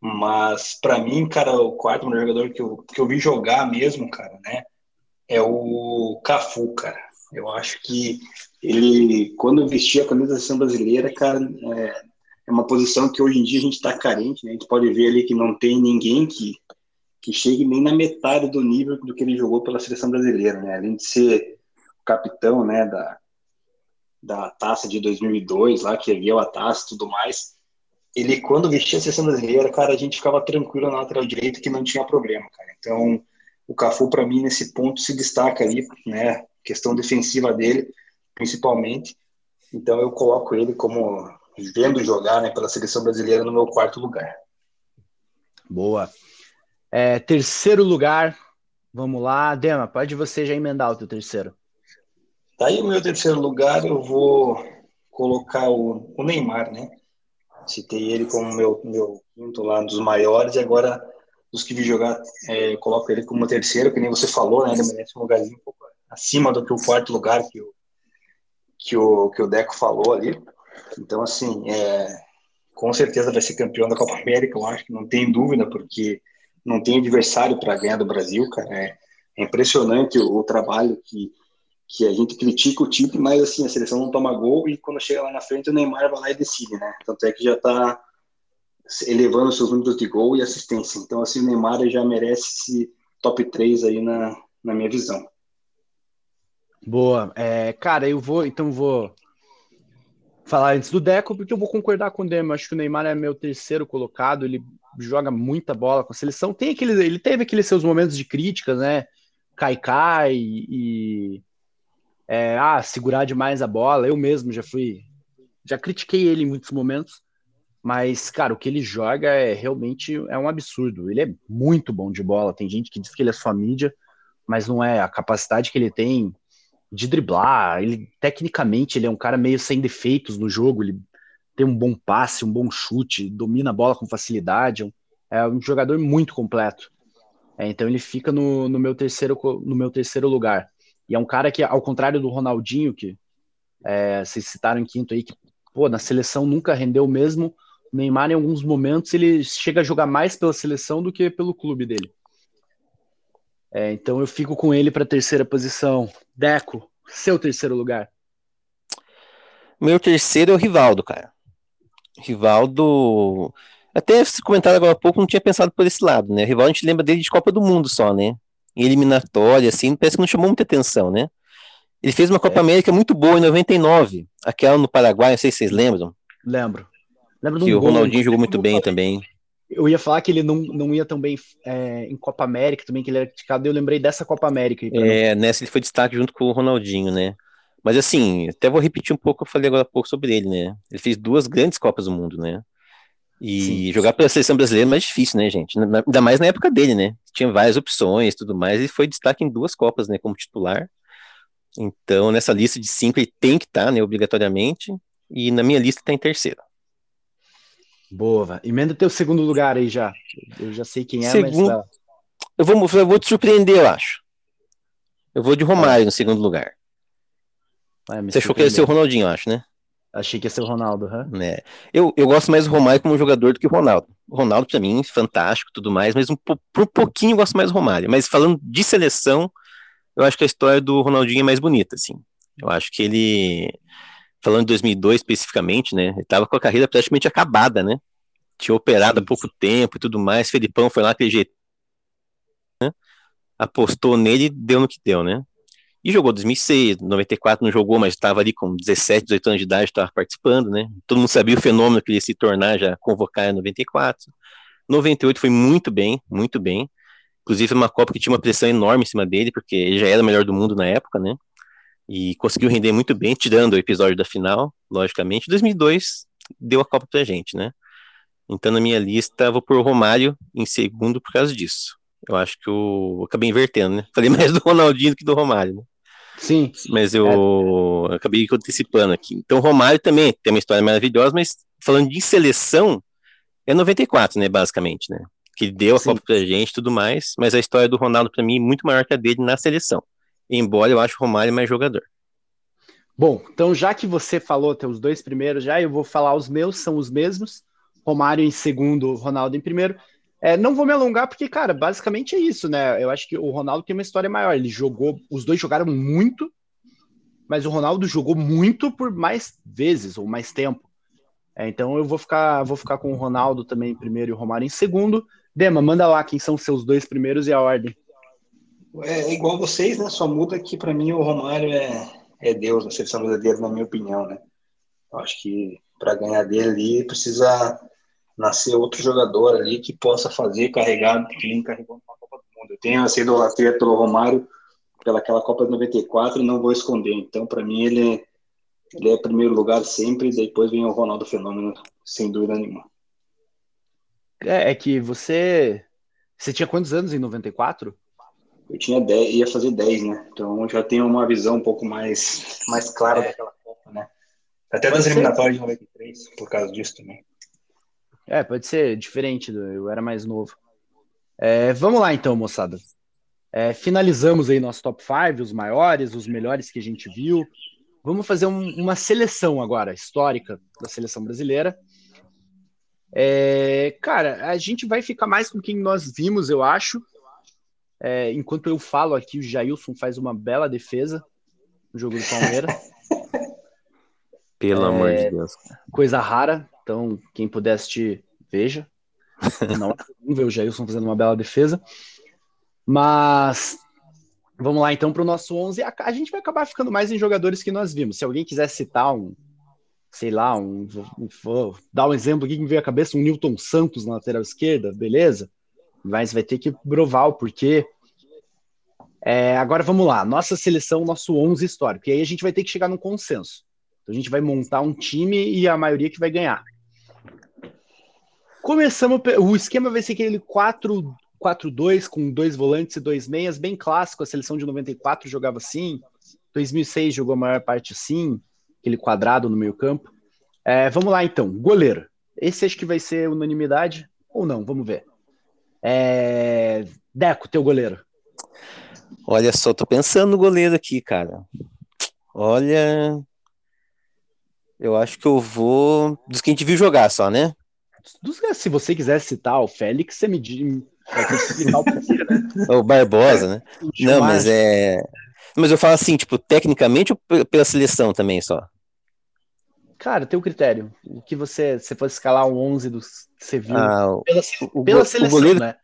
Mas, para mim, cara, o quarto melhor jogador que eu, que eu vi jogar mesmo, cara, né? É o Cafu, cara. Eu acho que ele, quando vestia a camisa da seleção brasileira, cara, é, é, uma posição que hoje em dia a gente está carente, né? A gente pode ver ali que não tem ninguém que, que chegue nem na metade do nível do que ele jogou pela seleção brasileira, né? Além de ser o capitão, né, da, da taça de 2002, lá que ergueu a taça e tudo mais, ele quando vestia a seleção brasileira, cara, a gente ficava tranquilo na lateral direito que não tinha problema, cara. Então, o Cafu para mim nesse ponto se destaca ali, né? Questão defensiva dele, principalmente. Então eu coloco ele como vendo jogar, né, pela seleção brasileira no meu quarto lugar. Boa. É, terceiro lugar, vamos lá, Dema, pode você já emendar o teu terceiro. Tá aí o meu terceiro lugar, eu vou colocar o, o Neymar, né? Citei ele como meu, meu quinto lá, dos maiores, e agora dos que vi jogar, é, coloco ele como terceiro, que nem você falou, né? Ele merece um lugarzinho um pouco acima do que o quarto lugar que o, que o, que o Deco falou ali. Então, assim, é, com certeza vai ser campeão da Copa América, eu acho que não tem dúvida, porque não tem adversário para ganhar do Brasil, cara. É, é impressionante o, o trabalho que que a gente critica o time, mas assim, a seleção não toma gol e quando chega lá na frente o Neymar vai lá e decide, né? Tanto é que já tá elevando seus números de gol e assistência. Então, assim, o Neymar já merece esse top 3 aí na, na minha visão. Boa. É, cara, eu vou, então vou falar antes do Deco, porque eu vou concordar com o Demo. Acho que o Neymar é meu terceiro colocado, ele joga muita bola com a seleção. Tem aquele, ele teve aqueles seus momentos de críticas, né? Cai cai e é, ah, segurar demais a bola. Eu mesmo já fui, já critiquei ele em muitos momentos, mas, cara, o que ele joga é realmente é um absurdo. Ele é muito bom de bola. Tem gente que diz que ele é só mídia, mas não é. A capacidade que ele tem de driblar, ele tecnicamente ele é um cara meio sem defeitos no jogo. Ele tem um bom passe, um bom chute, domina a bola com facilidade. É um jogador muito completo. É, então ele fica no, no, meu terceiro, no meu terceiro lugar. E é um cara que, ao contrário do Ronaldinho, que é, vocês citaram em quinto aí, que pô, na seleção nunca rendeu mesmo. O Neymar, em alguns momentos, ele chega a jogar mais pela seleção do que pelo clube dele. É, então eu fico com ele para terceira posição. Deco, seu terceiro lugar. Meu terceiro é o Rivaldo, cara. Rivaldo. Até esse comentário agora há pouco não tinha pensado por esse lado, né? O Rivaldo a gente lembra dele de Copa do Mundo só, né? em eliminatória, assim, parece que não chamou muita atenção, né? Ele fez uma Copa é. América muito boa em 99, aquela no Paraguai, não sei se vocês lembram. Lembro. Lembro que o gol, Ronaldinho jogou muito bem também. Eu ia falar que ele não, não ia tão bem é, em Copa América também, que ele era criticado, eu lembrei dessa Copa América. É, nessa ele foi destaque junto com o Ronaldinho, né? Mas assim, até vou repetir um pouco o que eu falei agora há pouco sobre ele, né? Ele fez duas grandes Copas do Mundo, né? E sim, jogar pela seleção brasileira é mais difícil, né, gente? Ainda mais na época dele, né? Tinha várias opções e tudo mais, e foi destaque em duas Copas, né, como titular. Então, nessa lista de cinco, ele tem que estar, tá, né, obrigatoriamente. E na minha lista está em terceiro. Boa, emenda o teu segundo lugar aí já. Eu já sei quem é, Segundo- mas. Eu vou, eu vou te surpreender, eu acho. Eu vou de Romário no segundo lugar. me Você achou que ia ser o. Ronaldinho, eu acho, né? Achei que ia ser o Ronaldo, hã? né? Eu, eu gosto mais do Romário como jogador do que o Ronaldo. O Ronaldo, pra mim, fantástico e tudo mais, mas um, po- por um pouquinho eu gosto mais do Romário. Mas falando de seleção, eu acho que a história do Ronaldinho é mais bonita, assim. Eu acho que ele, falando de 2002 especificamente, né? Ele tava com a carreira praticamente acabada, né? Tinha operado há pouco tempo e tudo mais. Felipão foi lá aquele jeito, né? Apostou nele e deu no que deu, né? E jogou 2006, 94 não jogou, mas estava ali com 17, 18 anos de idade, estava participando, né? Todo mundo sabia o fenômeno que ele ia se tornar já convocar em 94. 98 foi muito bem, muito bem. Inclusive uma Copa que tinha uma pressão enorme em cima dele, porque ele já era o melhor do mundo na época, né? E conseguiu render muito bem, tirando o episódio da final, logicamente. 2002 deu a Copa pra gente, né? Então na minha lista vou pôr o Romário em segundo por causa disso. Eu acho que eu acabei invertendo, né? Falei mais do Ronaldinho do que do Romário, né? Sim. Mas eu acabei antecipando aqui. Então, o Romário também tem uma história maravilhosa, mas falando de seleção, é 94, né, basicamente, né? Que deu a Sim. Copa pra gente e tudo mais, mas a história do Ronaldo, pra mim, é muito maior que a dele na seleção. Embora eu ache o Romário mais jogador. Bom, então já que você falou teus dois primeiros já, eu vou falar os meus, são os mesmos. Romário em segundo, Ronaldo em primeiro. É, não vou me alongar porque, cara, basicamente é isso, né? Eu acho que o Ronaldo tem uma história maior. Ele jogou, os dois jogaram muito, mas o Ronaldo jogou muito por mais vezes ou mais tempo. É, então eu vou ficar, vou ficar com o Ronaldo também em primeiro e o Romário em segundo. Dema, manda lá quem são os seus dois primeiros e a ordem. É igual vocês, né? Só muda que pra mim o Romário é, é Deus na seleção brasileira, na minha opinião, né? Eu acho que pra ganhar dele ali precisa nascer outro jogador ali que possa fazer carregar que nem carregou uma Copa do Mundo. Eu tenho essa idolatria pelo Romário pelaquela Copa de 94 e não vou esconder. Então, pra mim, ele é, ele é primeiro lugar sempre, depois vem o Ronaldo Fenômeno, sem dúvida nenhuma. É, é que você. Você tinha quantos anos em 94? Eu tinha 10, ia fazer 10, né? Então já tenho uma visão um pouco mais, mais clara daquela Copa, né? Até das eliminatórias de 93, por causa disso também. É, pode ser diferente, do- eu era mais novo. É, vamos lá então, moçada. É, finalizamos aí nosso top 5, os maiores, os melhores que a gente viu. Vamos fazer um- uma seleção agora, histórica da seleção brasileira. É, cara, a gente vai ficar mais com quem nós vimos, eu acho. É, enquanto eu falo aqui, o Jailson faz uma bela defesa no jogo do Palmeiras. Pelo É, amor de Deus. coisa rara. Então, quem puder assistir, veja. Não é comum ver o Jailson fazendo uma bela defesa. Mas vamos lá então para o nosso 11. A, a gente vai acabar ficando mais em jogadores que nós vimos. Se alguém quiser citar um, sei lá, um, um- vou dar um exemplo aqui que me veio à cabeça, um Newton Santos na lateral esquerda, beleza? Mas vai ter que provar o porquê. É, agora vamos lá, nossa seleção, nosso 11 histórico. E aí a gente vai ter que chegar num consenso. Então a gente vai montar um time e a maioria que vai ganhar. Começamos, o esquema vai ser aquele 4 4-2 com dois volantes e dois meias, bem clássico. A seleção de 94 jogava assim, 2006 jogou a maior parte assim, aquele quadrado no meio-campo. É, vamos lá então, goleiro. Esse acho que vai ser unanimidade ou não? Vamos ver. É, Deco, teu goleiro. Olha só, tô pensando no goleiro aqui, cara. Olha. Eu acho que eu vou. Dos que a gente viu jogar só, né? Se você quiser citar o Félix, você me diz. O né? O Barbosa, né? Não, mas é. Mas eu falo assim, tipo, tecnicamente ou pe- pela seleção também só? Cara, teu critério. O que você, se fosse escalar o 11 dos que você viu Ah, o, pela, o pela o seleção, goleiro, né?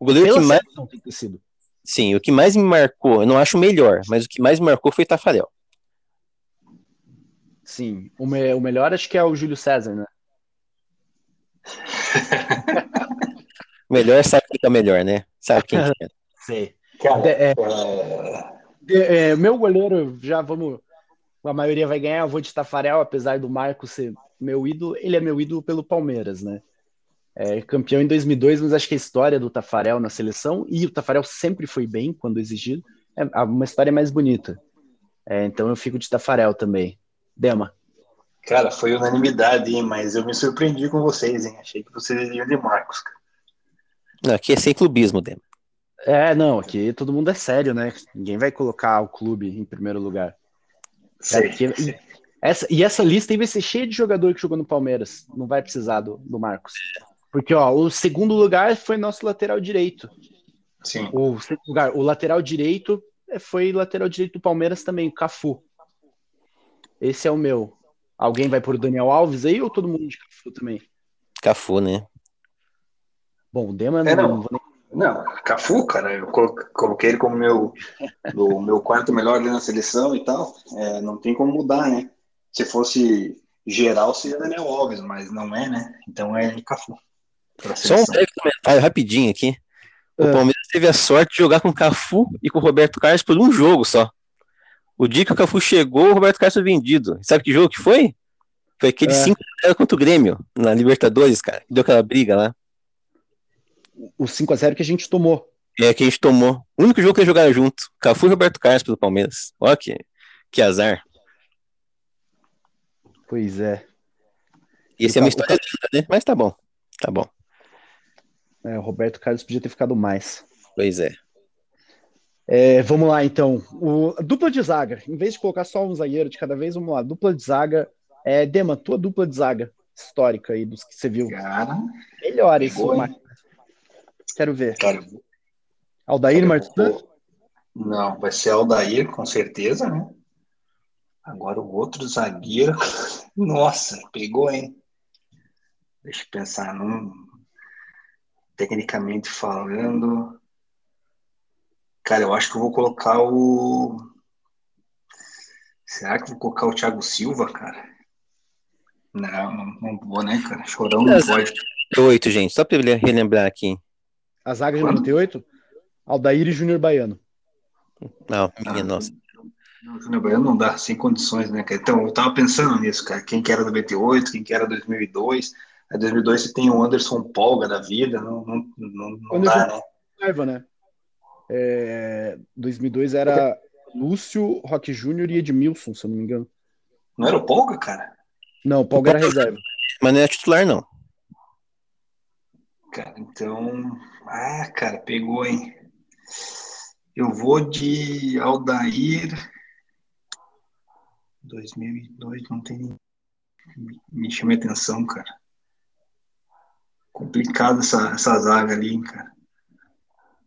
o goleiro Pela que mais. tem que sido. Sim, o que mais me marcou, eu não acho o melhor, mas o que mais me marcou foi Tafarel. Sim, o, me- o melhor acho que é o Júlio César, né? O melhor sabe quem que é o melhor, né? Sabe quem que é. Sei. Cara, De- é, é, é, meu goleiro, já vamos. A maioria vai ganhar, eu vou de Tafarel, apesar do Marco ser meu ídolo, ele é meu ídolo pelo Palmeiras, né? É, campeão em 2002, mas acho que a história do Tafarel na seleção, e o Tafarel sempre foi bem quando exigido, é uma história mais bonita. É, então eu fico de Tafarel também. Dema. Cara, foi unanimidade, hein? Mas eu me surpreendi com vocês, hein? Achei que vocês iriam de Marcos, cara. Não, aqui é sem clubismo, Dema. É, não, aqui todo mundo é sério, né? Ninguém vai colocar o clube em primeiro lugar. Aqui- sei. Essa, e essa lista aí vai ser cheia de jogador que jogou no Palmeiras. Não vai precisar do, do Marcos. Porque, ó, o segundo lugar foi nosso lateral direito. Sim. O segundo lugar, o lateral direito é, foi lateral direito do Palmeiras também, o Cafu. Esse é o meu. Alguém vai por Daniel Alves aí ou todo mundo de Cafu também? Cafu, né? Bom, o Dema É, não, não. não vou nem Não, Cafu, cara, eu colo- coloquei ele como meu, do meu quarto melhor ali na seleção e tal. É, não tem como mudar, né? Se fosse geral, seria Daniel Alves, mas não é, né? Então é Cafu. Só um breve comentário rapidinho aqui. O Ah. Palmeiras teve a sorte de jogar com o Cafu e com o Roberto Carlos por um jogo só. O dia que o Cafu chegou, o Roberto Carlos foi vendido. Sabe que jogo que foi? Foi aquele É. 5x0 contra o Grêmio, na Libertadores, cara. Deu aquela briga lá. O 5x0 que a gente tomou. É que a gente tomou. O único jogo que eles jogaram junto. Cafu e Roberto Carlos pelo Palmeiras. Olha que, que azar. Pois é. E essa é uma história linda, né? Mas tá bom. Tá bom. É, o Roberto Carlos podia ter ficado mais. Pois é. É, vamos lá, então. O, a dupla de zaga. Em vez de colocar só um zagueiro de cada vez, vamos lá. Dupla de zaga. É, Dema, tua dupla de zaga histórica aí, dos que você viu. Cara, Melhor esse, Boa, hein? Marcos. Quero ver. cara, Aldair Martins. Não, vai ser Aldair, com certeza, né? Agora o outro zagueiro. Nossa, pegou, hein? Deixa eu pensar num. Tecnicamente falando. Cara, eu acho que eu vou colocar o. Será que eu vou colocar o Thiago Silva, cara? Não, não, não vou, né, cara? Chorão não pode. Oito, gente. Só pra eu relembrar aqui. A zaga de 98. Aldair e Júnior Baiano. Não, minha Ah, nossa. Não, o Júnior Baiano não dá, sem condições, né, cara? Então, eu tava pensando nisso, cara. Quem que era 98, quem que era 2002. Aí 2002 você tem o Anderson Polga da vida, não, não, não, não dá, né? Raiva, né? É, 2002 era Lúcio, Roque Júnior e Edmilson, se eu não me engano. Não era o Polga, cara? Não, o Paulo era reserva. Mas não é titular, não. Cara, então. Ah, cara, pegou, hein? Eu vou de Aldair. 2002, não tem. Me, chama atenção, cara. Complicado essa, essa zaga ali, hein, cara.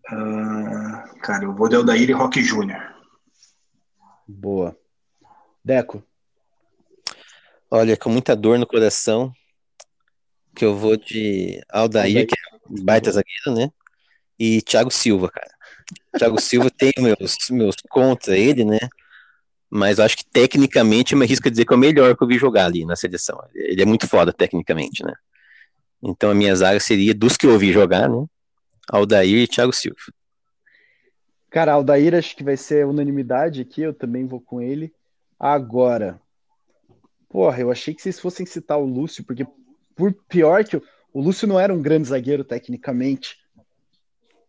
Ah, cara, eu vou de Aldair e Rock Júnior. Boa. Deco. Olha, com muita dor no coração, que eu vou de Aldair, que é um baita zagueiro, né? E Thiago Silva, cara. Thiago Silva tem meus, meus contra ele, né? Mas eu acho que tecnicamente eu me arrisco a dizer que é o melhor que eu vi jogar ali na seleção. Ele é muito foda tecnicamente, né? Então a minha zaga seria dos que eu vi jogar, né? Aldair e Thiago Silva. Cara, Aldair acho que vai ser unanimidade aqui, eu também vou com ele. Agora, porra, eu achei que vocês fossem citar o Lúcio, porque por pior que o, o Lúcio não era um grande zagueiro tecnicamente,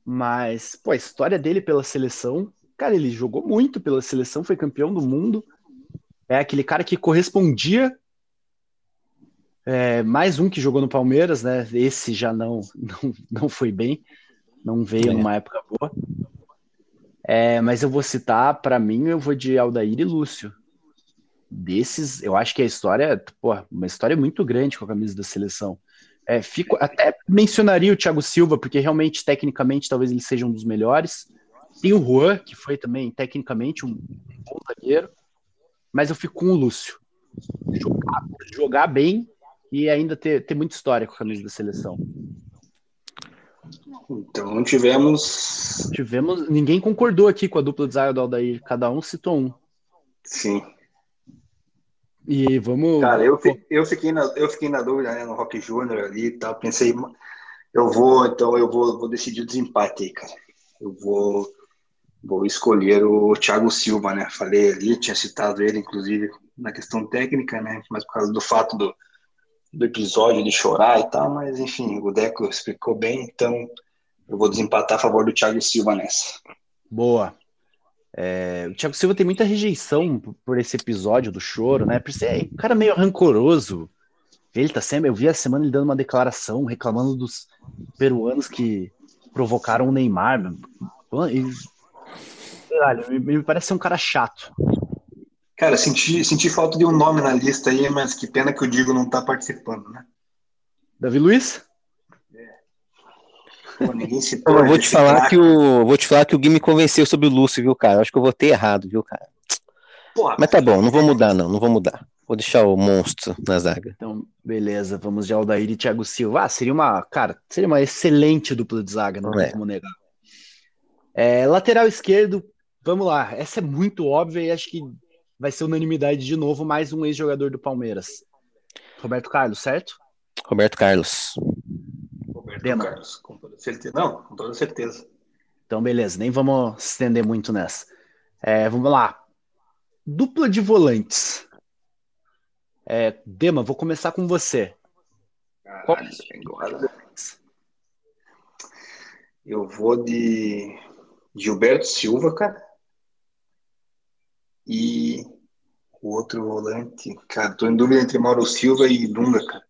mas, pô, a história dele pela seleção, cara, ele jogou muito pela seleção, foi campeão do mundo, é aquele cara que correspondia. É, mais um que jogou no Palmeiras, né? Esse já não, não, não foi bem, não veio É. numa época boa. É, mas eu vou citar, pra mim, eu vou de Aldair e Lúcio. Desses, eu acho que a história, pô, uma história muito grande com a camisa da seleção. É, fico, até mencionaria o Thiago Silva, porque realmente, tecnicamente, talvez ele seja um dos melhores. Tem o Juan, que foi também, tecnicamente, um bom zagueiro. Mas eu fico com o Lúcio. Jogar, jogar bem e ainda ter, ter muita história com a camisa da seleção. Então tivemos. Tivemos. Ninguém concordou aqui com a dupla de zaga do Aldair. Cada um citou um. Sim. E vamos. Cara, eu, eu, fiquei, na, eu fiquei na dúvida né, no Rock Júnior ali e tal. Pensei, eu vou, então eu vou, vou decidir o desempate aí, cara. Eu vou, vou escolher o Thiago Silva, né? Falei ali, tinha citado ele, inclusive, na questão técnica, né? Mas por causa do fato do, do episódio de chorar e tal, mas enfim, o Deco explicou bem, então eu vou desempatar a favor do Thiago Silva nessa. Boa. É, o Thiago Silva tem muita rejeição por esse episódio do choro, né? Por ser um cara meio rancoroso. Ele tá sempre. Eu vi a semana ele dando uma declaração reclamando dos peruanos que provocaram o Neymar. E, me, me parece ser um cara chato. Cara, senti, senti falta de um nome na lista aí, mas que pena que o Digo não tá participando, né? Davi Luiz? Pô, ninguém citou, eu vou te falar que o vou te falar que o Gui me convenceu sobre o Lúcio, viu, cara? Eu acho que eu votei errado, viu, cara? Porra, Mas tá bom, não vou mudar não, não vou mudar. Vou deixar o monstro na zaga. Então, beleza, vamos de Aldair e Thiago Silva. Ah, seria uma, cara, seria uma excelente dupla de zaga, não é. como negar. É, lateral esquerdo, vamos lá. Essa é muito óbvia e acho que vai ser unanimidade de novo, mais um ex-jogador do Palmeiras. Roberto Carlos, certo? Roberto Carlos. Dema. Carlos, com toda certeza. Não, com toda certeza. Então, beleza, nem vamos se estender muito nessa. É, vamos lá. Dupla de volantes. É, Dema, vou começar com você. Caralho, Eu vou de Gilberto Silva, cara. E o outro volante, cara, tô em dúvida entre Mauro Silva e Dunga, cara.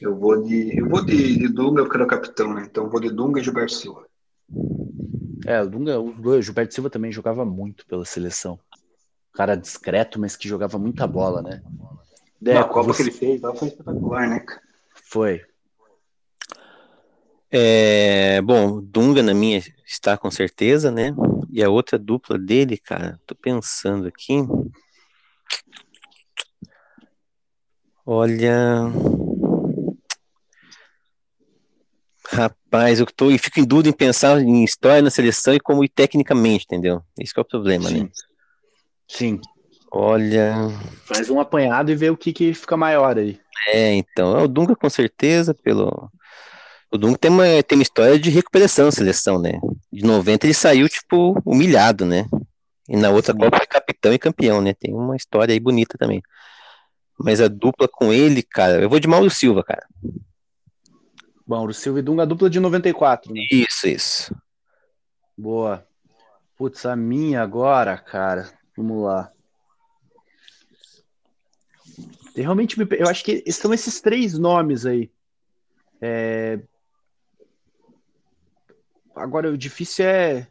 Eu vou de. Eu vou de, de Dunga, porque era o capitão, né? Então eu vou de Dunga e Gilberto Silva. É, o Dunga, o Gilberto Silva também jogava muito pela seleção. Cara discreto, mas que jogava muita bola, né? Deco, a Copa você... que ele fez foi espetacular, né? Foi. É, bom, Dunga na minha está com certeza, né? E a outra dupla dele, cara, tô pensando aqui. Olha. Rapaz, eu tô e fico em dúvida em pensar em história na seleção e como ir tecnicamente, entendeu? Esse é o problema, Sim. né? Sim. Olha. Faz um apanhado e vê o que, que fica maior aí. É, então. É o Dunga com certeza, pelo. O Dunga tem uma, tem uma história de recuperação na seleção, né? De 90 ele saiu, tipo, humilhado, né? E na outra Sim. Copa foi capitão e campeão, né? Tem uma história aí bonita também. Mas a dupla com ele, cara, eu vou de Mauro Silva, cara. Mauro Silva e Dunga, dupla de 94, né? Isso, isso. Boa. Putz, a minha agora, cara. Vamos lá. Eu realmente me, eu acho que estão esses três nomes aí. É... Agora o difícil é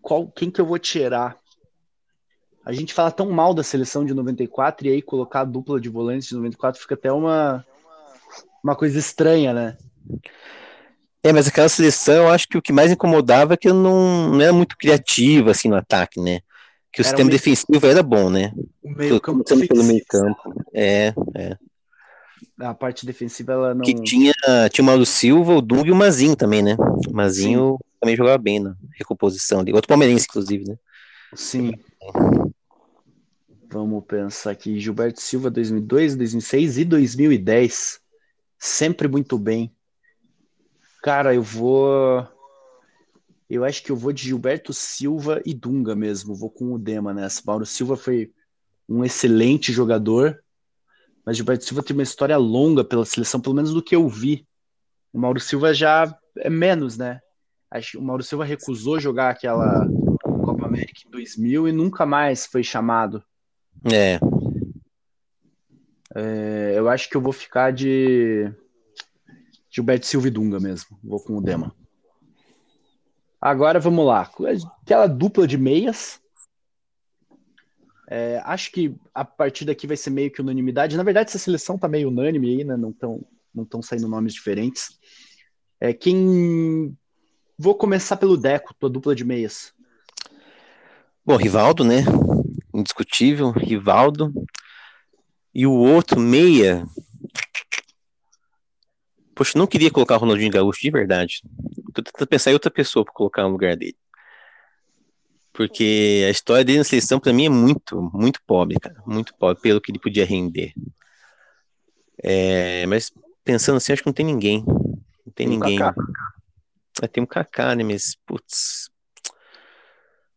qual quem que eu vou tirar. A gente fala tão mal da seleção de 94 e aí colocar a dupla de volantes de 94 fica até uma uma coisa estranha, né? É, mas aquela seleção, eu acho que o que mais incomodava é que eu não, não era muito criativa assim no ataque, né? Que o era sistema meio... defensivo era bom, né? O meio campo pelo meio campo. É, é. A parte defensiva ela não. Que tinha, tinha o Mauro Silva, o Dung e o Mazinho também, né? O Mazinho Sim. também jogava bem na recomposição ali. Outro palmeirense, inclusive, né? Sim. Vamos pensar aqui. Gilberto Silva, 2002, 2006 e 2010. Sempre muito bem. Cara, eu vou. Eu acho que eu vou de Gilberto Silva e Dunga mesmo. Vou com o Dema nessa. Mauro Silva foi um excelente jogador, mas Gilberto Silva tem uma história longa pela seleção, pelo menos do que eu vi. O Mauro Silva já é menos, né? Acho o Mauro Silva recusou jogar aquela Copa América em 2000 e nunca mais foi chamado. É. é eu acho que eu vou ficar de Gilberto Silva e Dunga mesmo. Vou com o Dema. Agora vamos lá. Aquela dupla de meias. É, acho que a partir daqui vai ser meio que unanimidade. Na verdade, essa seleção tá meio unânime aí, né? Não estão não tão saindo nomes diferentes. É, quem. Vou começar pelo Deco, tua dupla de meias. Bom, Rivaldo, né? Indiscutível, Rivaldo. E o outro meia, Poxa, não queria colocar o Ronaldinho Gaúcho de verdade. Tô tentando pensar em outra pessoa para colocar no lugar dele. Porque a história dele na seleção, para mim, é muito, muito pobre, cara. Muito pobre, pelo que ele podia render. É, mas pensando assim, acho que não tem ninguém. Não tem, tem ninguém. Kaká. É, tem um Kaká, né? Mas, putz.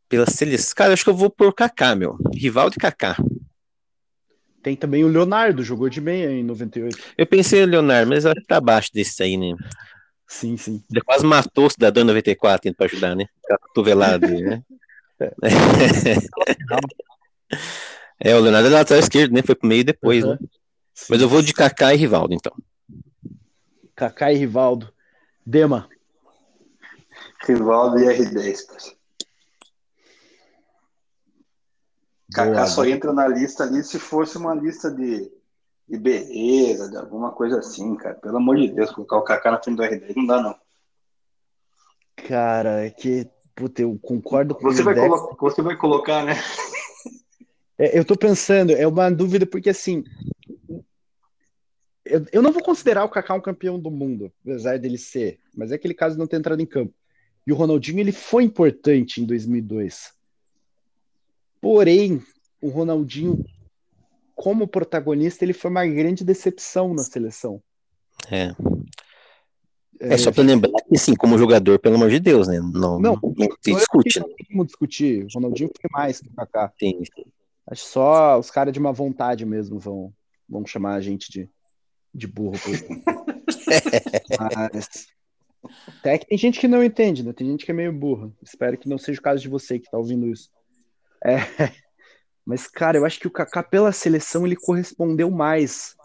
Pela seleção. Cara, acho que eu vou por Kaká, meu. Rivaldo e Kaká. Tem também o Leonardo, jogou de meia em 98. Eu pensei no Leonardo, mas acho que tá abaixo desse aí, né? Sim, sim. Ele quase matou o cidadão em 94 indo pra ajudar, né? Aquela cotovelada, né? É, o Leonardo é lateral esquerdo, né? Foi pro meio depois, Uhum. né? Mas eu vou de Kaká e Rivaldo, então. Kaká e Rivaldo. Dema. Rivaldo e R10, parceiro. Kaká só entra na lista ali se fosse uma lista de, de beleza, de alguma coisa assim, cara. Pelo amor de Deus, colocar o Kaká na frente do R10 não dá, não. Cara, é que, puta, eu concordo com Você o vai, colo- você vai colocar, né? É, eu tô pensando, é uma dúvida porque assim, eu, eu não vou considerar o Kaká um campeão do mundo, apesar dele ser, mas é aquele caso de não ter entrado em campo. E o Ronaldinho, ele foi importante em 2002. Porém, o Ronaldinho, como protagonista, ele foi uma grande decepção na seleção. É. É só pra lembrar que, assim, como jogador, pelo amor de Deus, né? Não, Não, não, se discute, Não tem como discutir. O Ronaldinho foi mais que o Kaká. Sim. Acho só os caras de má vontade mesmo vão, vão chamar a gente de, de burro. Mas até que tem gente que não entende, né? Tem gente que é meio burra. Espero que não seja o caso de você que tá ouvindo isso. É, mas, cara, eu acho que o Kaká, pela seleção, ele correspondeu mais.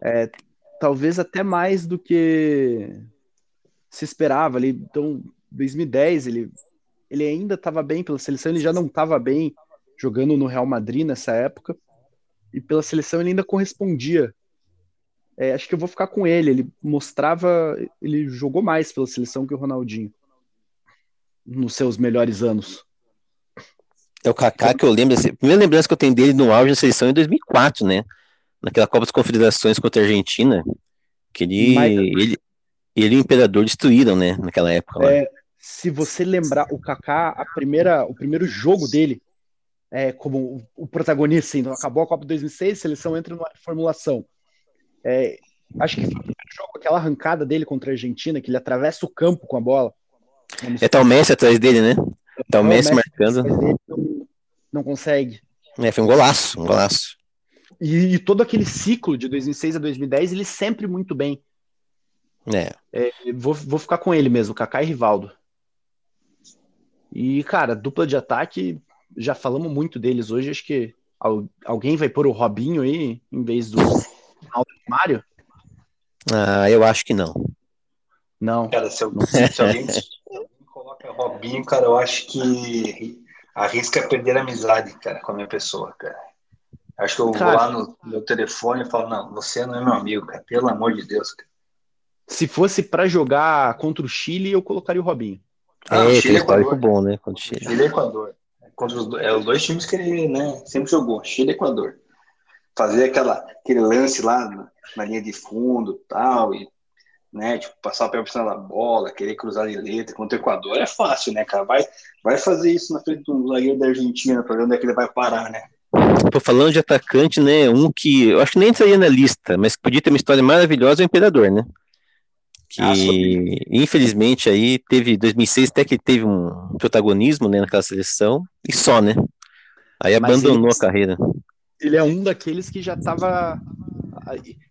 É, talvez até mais do que se esperava ali. Então, 2010, ele, ele ainda estava bem pela seleção, ele já não estava bem jogando no Real Madrid nessa época. E pela seleção ele ainda correspondia. É, acho que eu vou ficar com ele. Ele mostrava, ele jogou mais pela seleção que o Ronaldinho nos seus melhores anos. É o Kaká que eu lembro, assim, a primeira lembrança que eu tenho dele no auge da seleção é em 2004, né? Naquela Copa das Confederações contra a Argentina, que ele, Mas- ele, ele e o Imperador destruíram, né? Naquela época. É, se você lembrar, o Kaká, a primeira, o primeiro jogo dele, é, como o, o protagonista, então, acabou a Copa de 2006, a seleção entra numa reformulação. É, acho que foi o primeiro jogo, aquela arrancada dele contra a Argentina, que ele atravessa o campo com a bola. É tá o Messi atrás dele, né? Tá o Não, Messi marcando. Não, consegue. É, foi um golaço, um golaço. E, e todo aquele ciclo de 2006 a 2010, ele sempre muito bem. É, Vou, vou ficar com ele mesmo, Kaká e Rivaldo. E, cara, dupla de ataque, já falamos muito deles hoje. Acho que al- alguém vai pôr o Robinho aí em vez do Ronaldo Mário? ah, eu acho que não. Não. Cara, se, alguém- se alguém, se alguém coloca Robinho, cara, eu acho que arrisca perder a amizade, cara, com a minha pessoa, cara. Acho que eu Cara. vou lá no meu telefone e falo, não, você não é meu amigo, cara, pelo amor de Deus, cara. Se fosse pra jogar contra o Chile, eu colocaria o Robinho. Ah, é, Chile tem e histórico Equador. bom, né? Quando chega. Chile e Equador. Contra os, é os dois times que ele né, sempre jogou, Chile e Equador. Fazer aquela, aquele lance lá na, na linha de fundo tal, e né, tipo, passar o pé por cima da bola, querer cruzar de letra contra o Equador é fácil, né, cara? Vai, vai fazer isso na frente do zagueiro da Argentina pra ver onde é que ele vai parar, né? Tô falando de atacante, né? Um que eu acho que nem entraria na lista, mas que podia ter uma história maravilhosa é o Imperador, né? Que Ah, infelizmente aí teve 2006 até que teve um protagonismo, né, naquela seleção e só, né? Aí Mas abandonou ele- a carreira. Ele é um daqueles que já tava.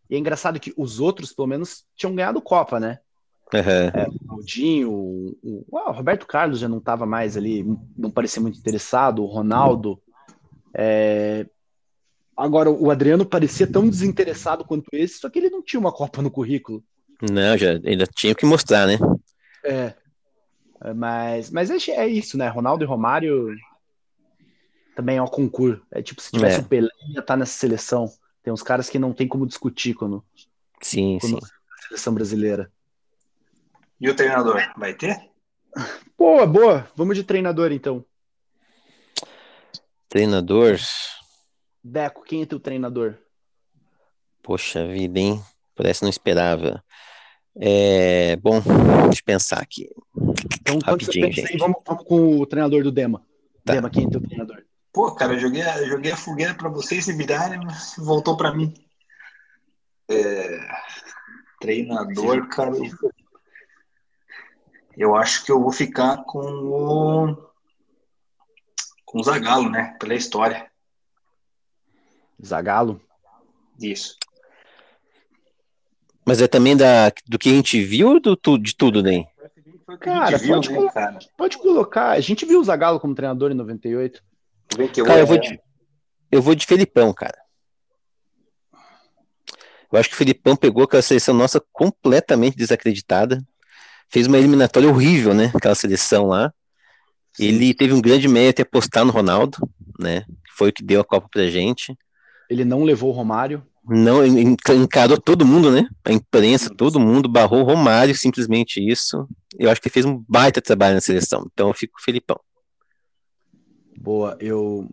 E é engraçado que os outros, pelo menos, tinham ganhado Copa, né? Aham. O Claudinho, o, o, ah, o Roberto Carlos já não estava mais ali, não parecia muito interessado, o Ronaldo. é, Agora, o Adriano parecia tão desinteressado quanto esse, só que ele não tinha uma Copa no currículo. Não, já ainda tinha que mostrar, né? É. É, Mas, mas é, é isso, né? Ronaldo e Romário também é um concurso. É tipo, se tivesse É. o Pelé, ia estar nessa seleção. Tem uns caras que não tem como discutir quando, Sim, sim. quando a seleção brasileira. E o treinador, vai ter? Boa, boa. Vamos de treinador, então. Treinador, Deco, quem é teu treinador? poxa vida, hein? Parece que não esperava. É, bom, deixa eu pensar aqui. Então, Rapidinho, pensa gente. vamos, vamos com o treinador do Dema. Tá. Dema, quem é teu treinador? Pô, cara, eu joguei, eu joguei a fogueira pra vocês se virarem, mas voltou pra mim. É, Treinador, cara. Eu acho que eu vou ficar com o. Com o Zagalo, né? Pela história. Zagalo? Isso. Mas é também da, do que a gente viu ou do, de tudo, né? Foi o que Cara, viu, pode né, colocar. cara? Pode colocar. A gente viu o Zagallo como treinador em 98. 98, Cara, eu vou né? de, eu vou de Felipão, cara. Eu acho que o Felipão pegou aquela seleção nossa completamente desacreditada. Fez uma eliminatória horrível, né? Aquela seleção lá. Ele teve um grande mérito em apostar no Ronaldo, né? Foi o que deu a Copa pra gente. Ele não levou o Romário. Não, en- encarou todo mundo, né? A imprensa, todo mundo, barrou o Romário, simplesmente isso. Eu acho que ele fez um baita trabalho na seleção. Então eu fico com o Felipão. Boa, eu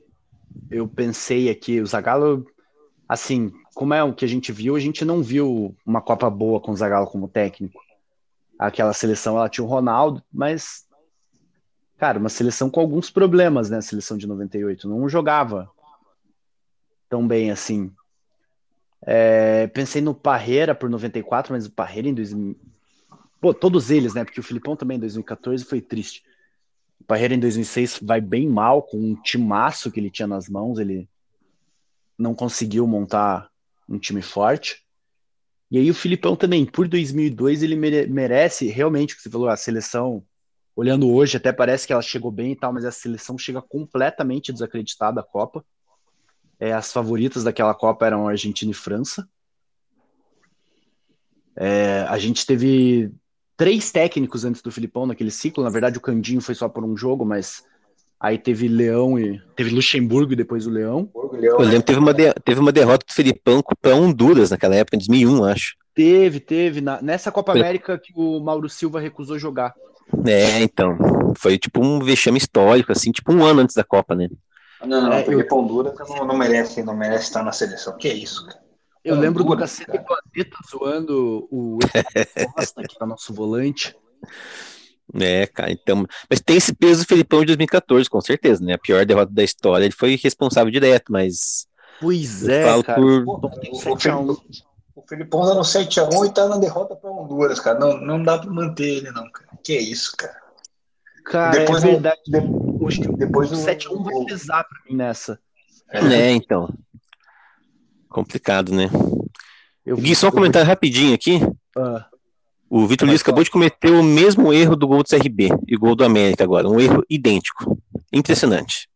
eu pensei aqui, o Zagallo, assim, como é o que a gente viu, a gente não viu uma Copa boa com o Zagallo como técnico. Aquela seleção, ela tinha o Ronaldo, mas, cara, uma seleção com alguns problemas, né? A seleção de 98, não jogava tão bem assim. É, pensei no Parreira por 94, mas o Parreira em 2000... Pô, todos eles, né? Porque o Filipão também em 2014 foi triste. Parreira em 2006 vai bem mal com um timaço que ele tinha nas mãos, ele não conseguiu montar um time forte. E aí o Filipão também, por 2002, ele mere- merece realmente, o que você falou, a seleção, olhando hoje, até parece que ela chegou bem e tal, mas a seleção chega completamente desacreditada à Copa. É, as favoritas daquela Copa eram Argentina e França. É, a gente teve três técnicos antes do Filipão naquele ciclo. Na verdade, o Candinho foi só por um jogo, mas aí teve Leão e teve Luxemburgo e depois o Leão. Eu lembro que teve uma, de- teve uma derrota do Felipão para Honduras naquela época, em 2001, acho. Teve, teve. Na- nessa Copa Foi. América que o Mauro Silva recusou jogar. É, então. Foi tipo um vexame histórico, assim, tipo um ano antes da Copa, né? Não, não, É, porque eu- Honduras não, não merece, não merece estar na seleção. Que isso, cara? Eu lembro do Cacete Planeta zoando o Costa, que é o nosso volante. É, cara, então. Mas tem esse peso do Felipão de 2014, com certeza, né? A pior derrota da história, ele foi responsável direto, mas. Pois é, falo cara. por- Pô, O, tem o, 7 a 1. Felipão, o Felipão tá no 7x1 e tá na derrota pra Honduras, cara. Não, não dá pra manter ele, não, cara. Que isso, cara. Cara, Depois é o- verdade. de- o depois o- 7x1 vai pesar pra mim nessa. É, então. Complicado, né? Eu Gui, só um comentário rapidinho aqui. Ah, O Vitor Luiz acabou de cometer o mesmo erro do gol do CRB e o gol do América agora. Um erro idêntico. Impressionante.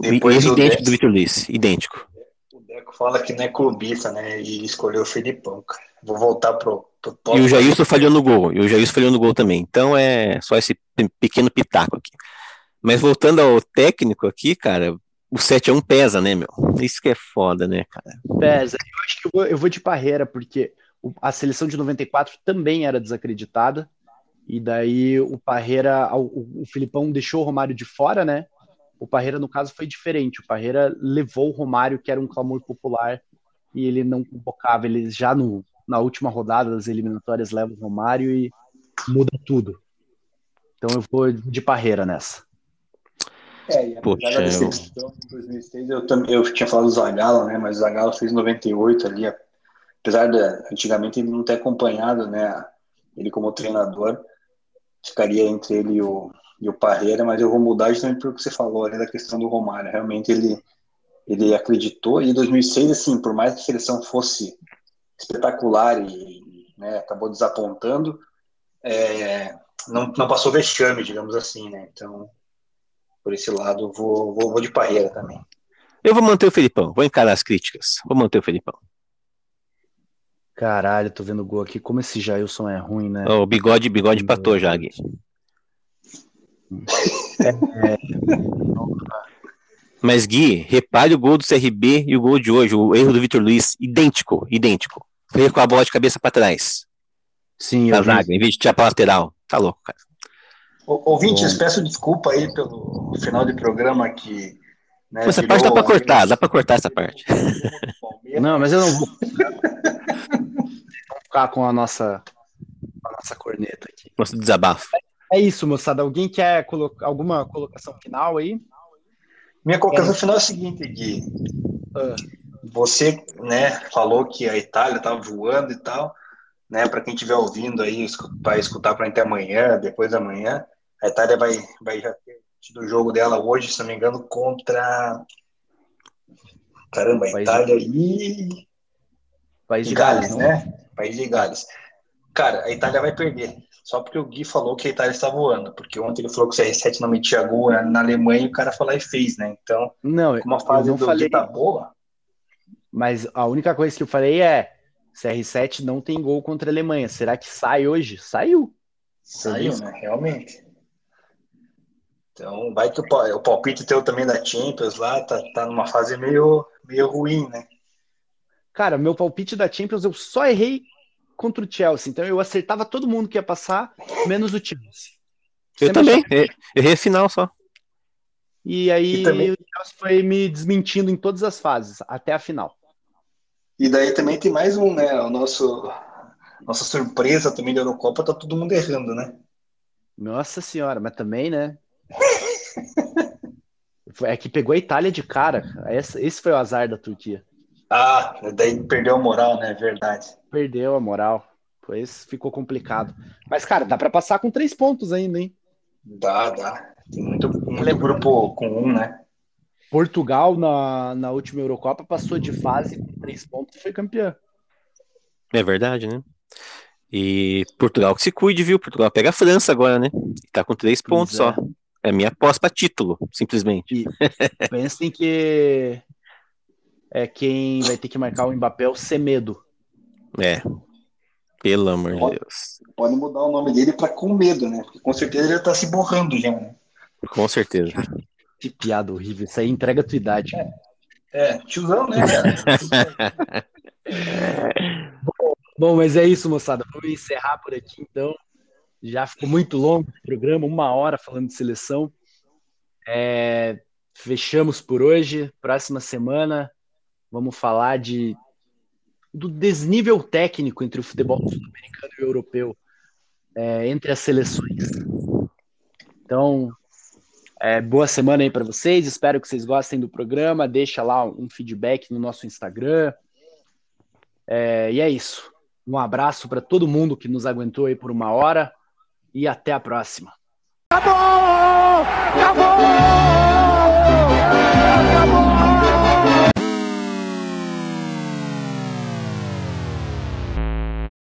Depois erro o idêntico Deco, do Vitor Luiz. Idêntico. o Deco fala que não é clubista, né? E escolheu o Felipão, cara. Vou voltar pro, pro E o Jailson falhou no gol. E o Jailson falhou no gol também. Então é só esse pe- pequeno pitaco aqui. Mas voltando ao técnico aqui, cara, o 7x1 pesa, né, meu? Isso que é foda, né, cara? pesa. Eu acho que eu vou, eu vou de Parreira, porque a seleção de 94 também era desacreditada. E daí o Parreira, o, o Filipão deixou o Romário de fora, né? O Parreira, no caso, foi diferente. O Parreira levou o Romário, que era um clamor popular, e ele não convocava. Ele já no, na última rodada das eliminatórias leva o Romário e muda tudo. Então eu vou de Parreira nessa. É, e Poxa, apesar da eu- decepção em 2006, eu, também, eu tinha falado do Zagallo, né? Mas o Zagallo fez 98 ali, apesar de antigamente ele não ter acompanhado, né? Ele como treinador, ficaria entre ele e o, e o Parreira, mas eu vou mudar justamente pelo que você falou ali da questão do Romário. Realmente ele, ele acreditou, e em 2006, assim, por mais que a seleção fosse espetacular e né, acabou desapontando, é, não, não passou vexame, digamos assim, né? Então, por esse lado, vou, vou, vou de Parreira também. Eu vou manter o Felipão. Vou encarar as críticas. Vou manter o Felipão. Caralho, tô vendo o gol aqui. Como esse Jailson é ruim, né? O bigode, bigode empatou já, Gui. Mas, Gui, repare o gol do CRB e o gol de hoje, o erro do Vitor Luiz, idêntico, idêntico. Foi com a bola de cabeça pra trás, Sim, eu vi. zaga, em vez de tirar pra lateral. Tá louco, cara. Ouvintes, Bom. peço desculpa aí pelo final de programa que. Né, Essa virou parte dá ali cortar, dá pra cortar essa parte. Não, mas eu não vou. Vamos ficar com a nossa, a nossa corneta aqui. Nosso desabafo. É isso, moçada. Alguém quer colocar alguma colocação final aí? Minha colocação final é a seguinte, Gui. Ah. Você, né, falou que a Itália estava voando e tal, né? Para quem estiver ouvindo aí, vai escutar para até amanhã, depois da manhã, a Itália vai, vai já ter tido o jogo dela hoje, se não me engano, contra. Caramba, a País- Itália e. País de Gales, Gales, né? País de Gales. Cara, a Itália vai perder. Só porque o Gui falou que a Itália está voando. Porque ontem ele falou que o CR7 não metia gol na Alemanha e o cara falou e fez, né? Então, Não, como a fase do falei, Gui tá boa, mas a única coisa que eu falei é CR7 não tem gol contra a Alemanha. Será que sai hoje? Saiu. saiu, né? Realmente. Então, vai que o, o palpite teu também da Champions lá tá, tá numa fase meio, meio ruim, né? Cara, meu palpite da Champions eu só errei contra o Chelsea. Então eu acertava todo mundo que ia passar, menos o Chelsea. Eu também, achava- errei a final só. E aí E também- o Chelsea foi me desmentindo em todas as fases, até a final. E daí também tem mais um, né? O nosso nossa surpresa também da Eurocopa, tá todo mundo errando, né? Nossa senhora, mas também, né? É que pegou a Itália de cara. Esse, esse foi o azar da Turquia. Ah, daí perdeu a moral, né? Verdade. Perdeu a moral. Pois ficou complicado. Mas, cara, dá pra passar com três pontos ainda, hein? Dá, dá. Tem muito, muito grupo com um, né? Portugal, na, na última Eurocopa, passou de fase com três pontos e foi campeã. É verdade, né? E Portugal que se cuide, viu? Portugal pega a França agora, né? Tá com três pontos Pois é. só. É minha aposta título, simplesmente. Pensem que é quem vai ter que marcar o Mbappé é o Semedo. É. Pelo amor de. Deus. Pode mudar o nome dele pra com medo, né? Porque com certeza ele já tá se borrando já, né? Com certeza. Que piada horrível. Isso aí entrega a tua idade. É, tiozão, né, cara? Bom, mas é isso, moçada. Vamos encerrar por aqui, então. Já ficou muito longo o programa, uma hora falando de seleção. É, fechamos por hoje. Próxima semana vamos falar de do desnível técnico entre o futebol sul-americano e o europeu, é, entre as seleções. Então, é, boa semana aí para vocês. Espero que vocês gostem do programa. Deixa lá um feedback no nosso Instagram. É, e é isso. Um abraço para todo mundo que nos aguentou aí por uma hora e até a próxima. Acabou! Acabou! Acabou!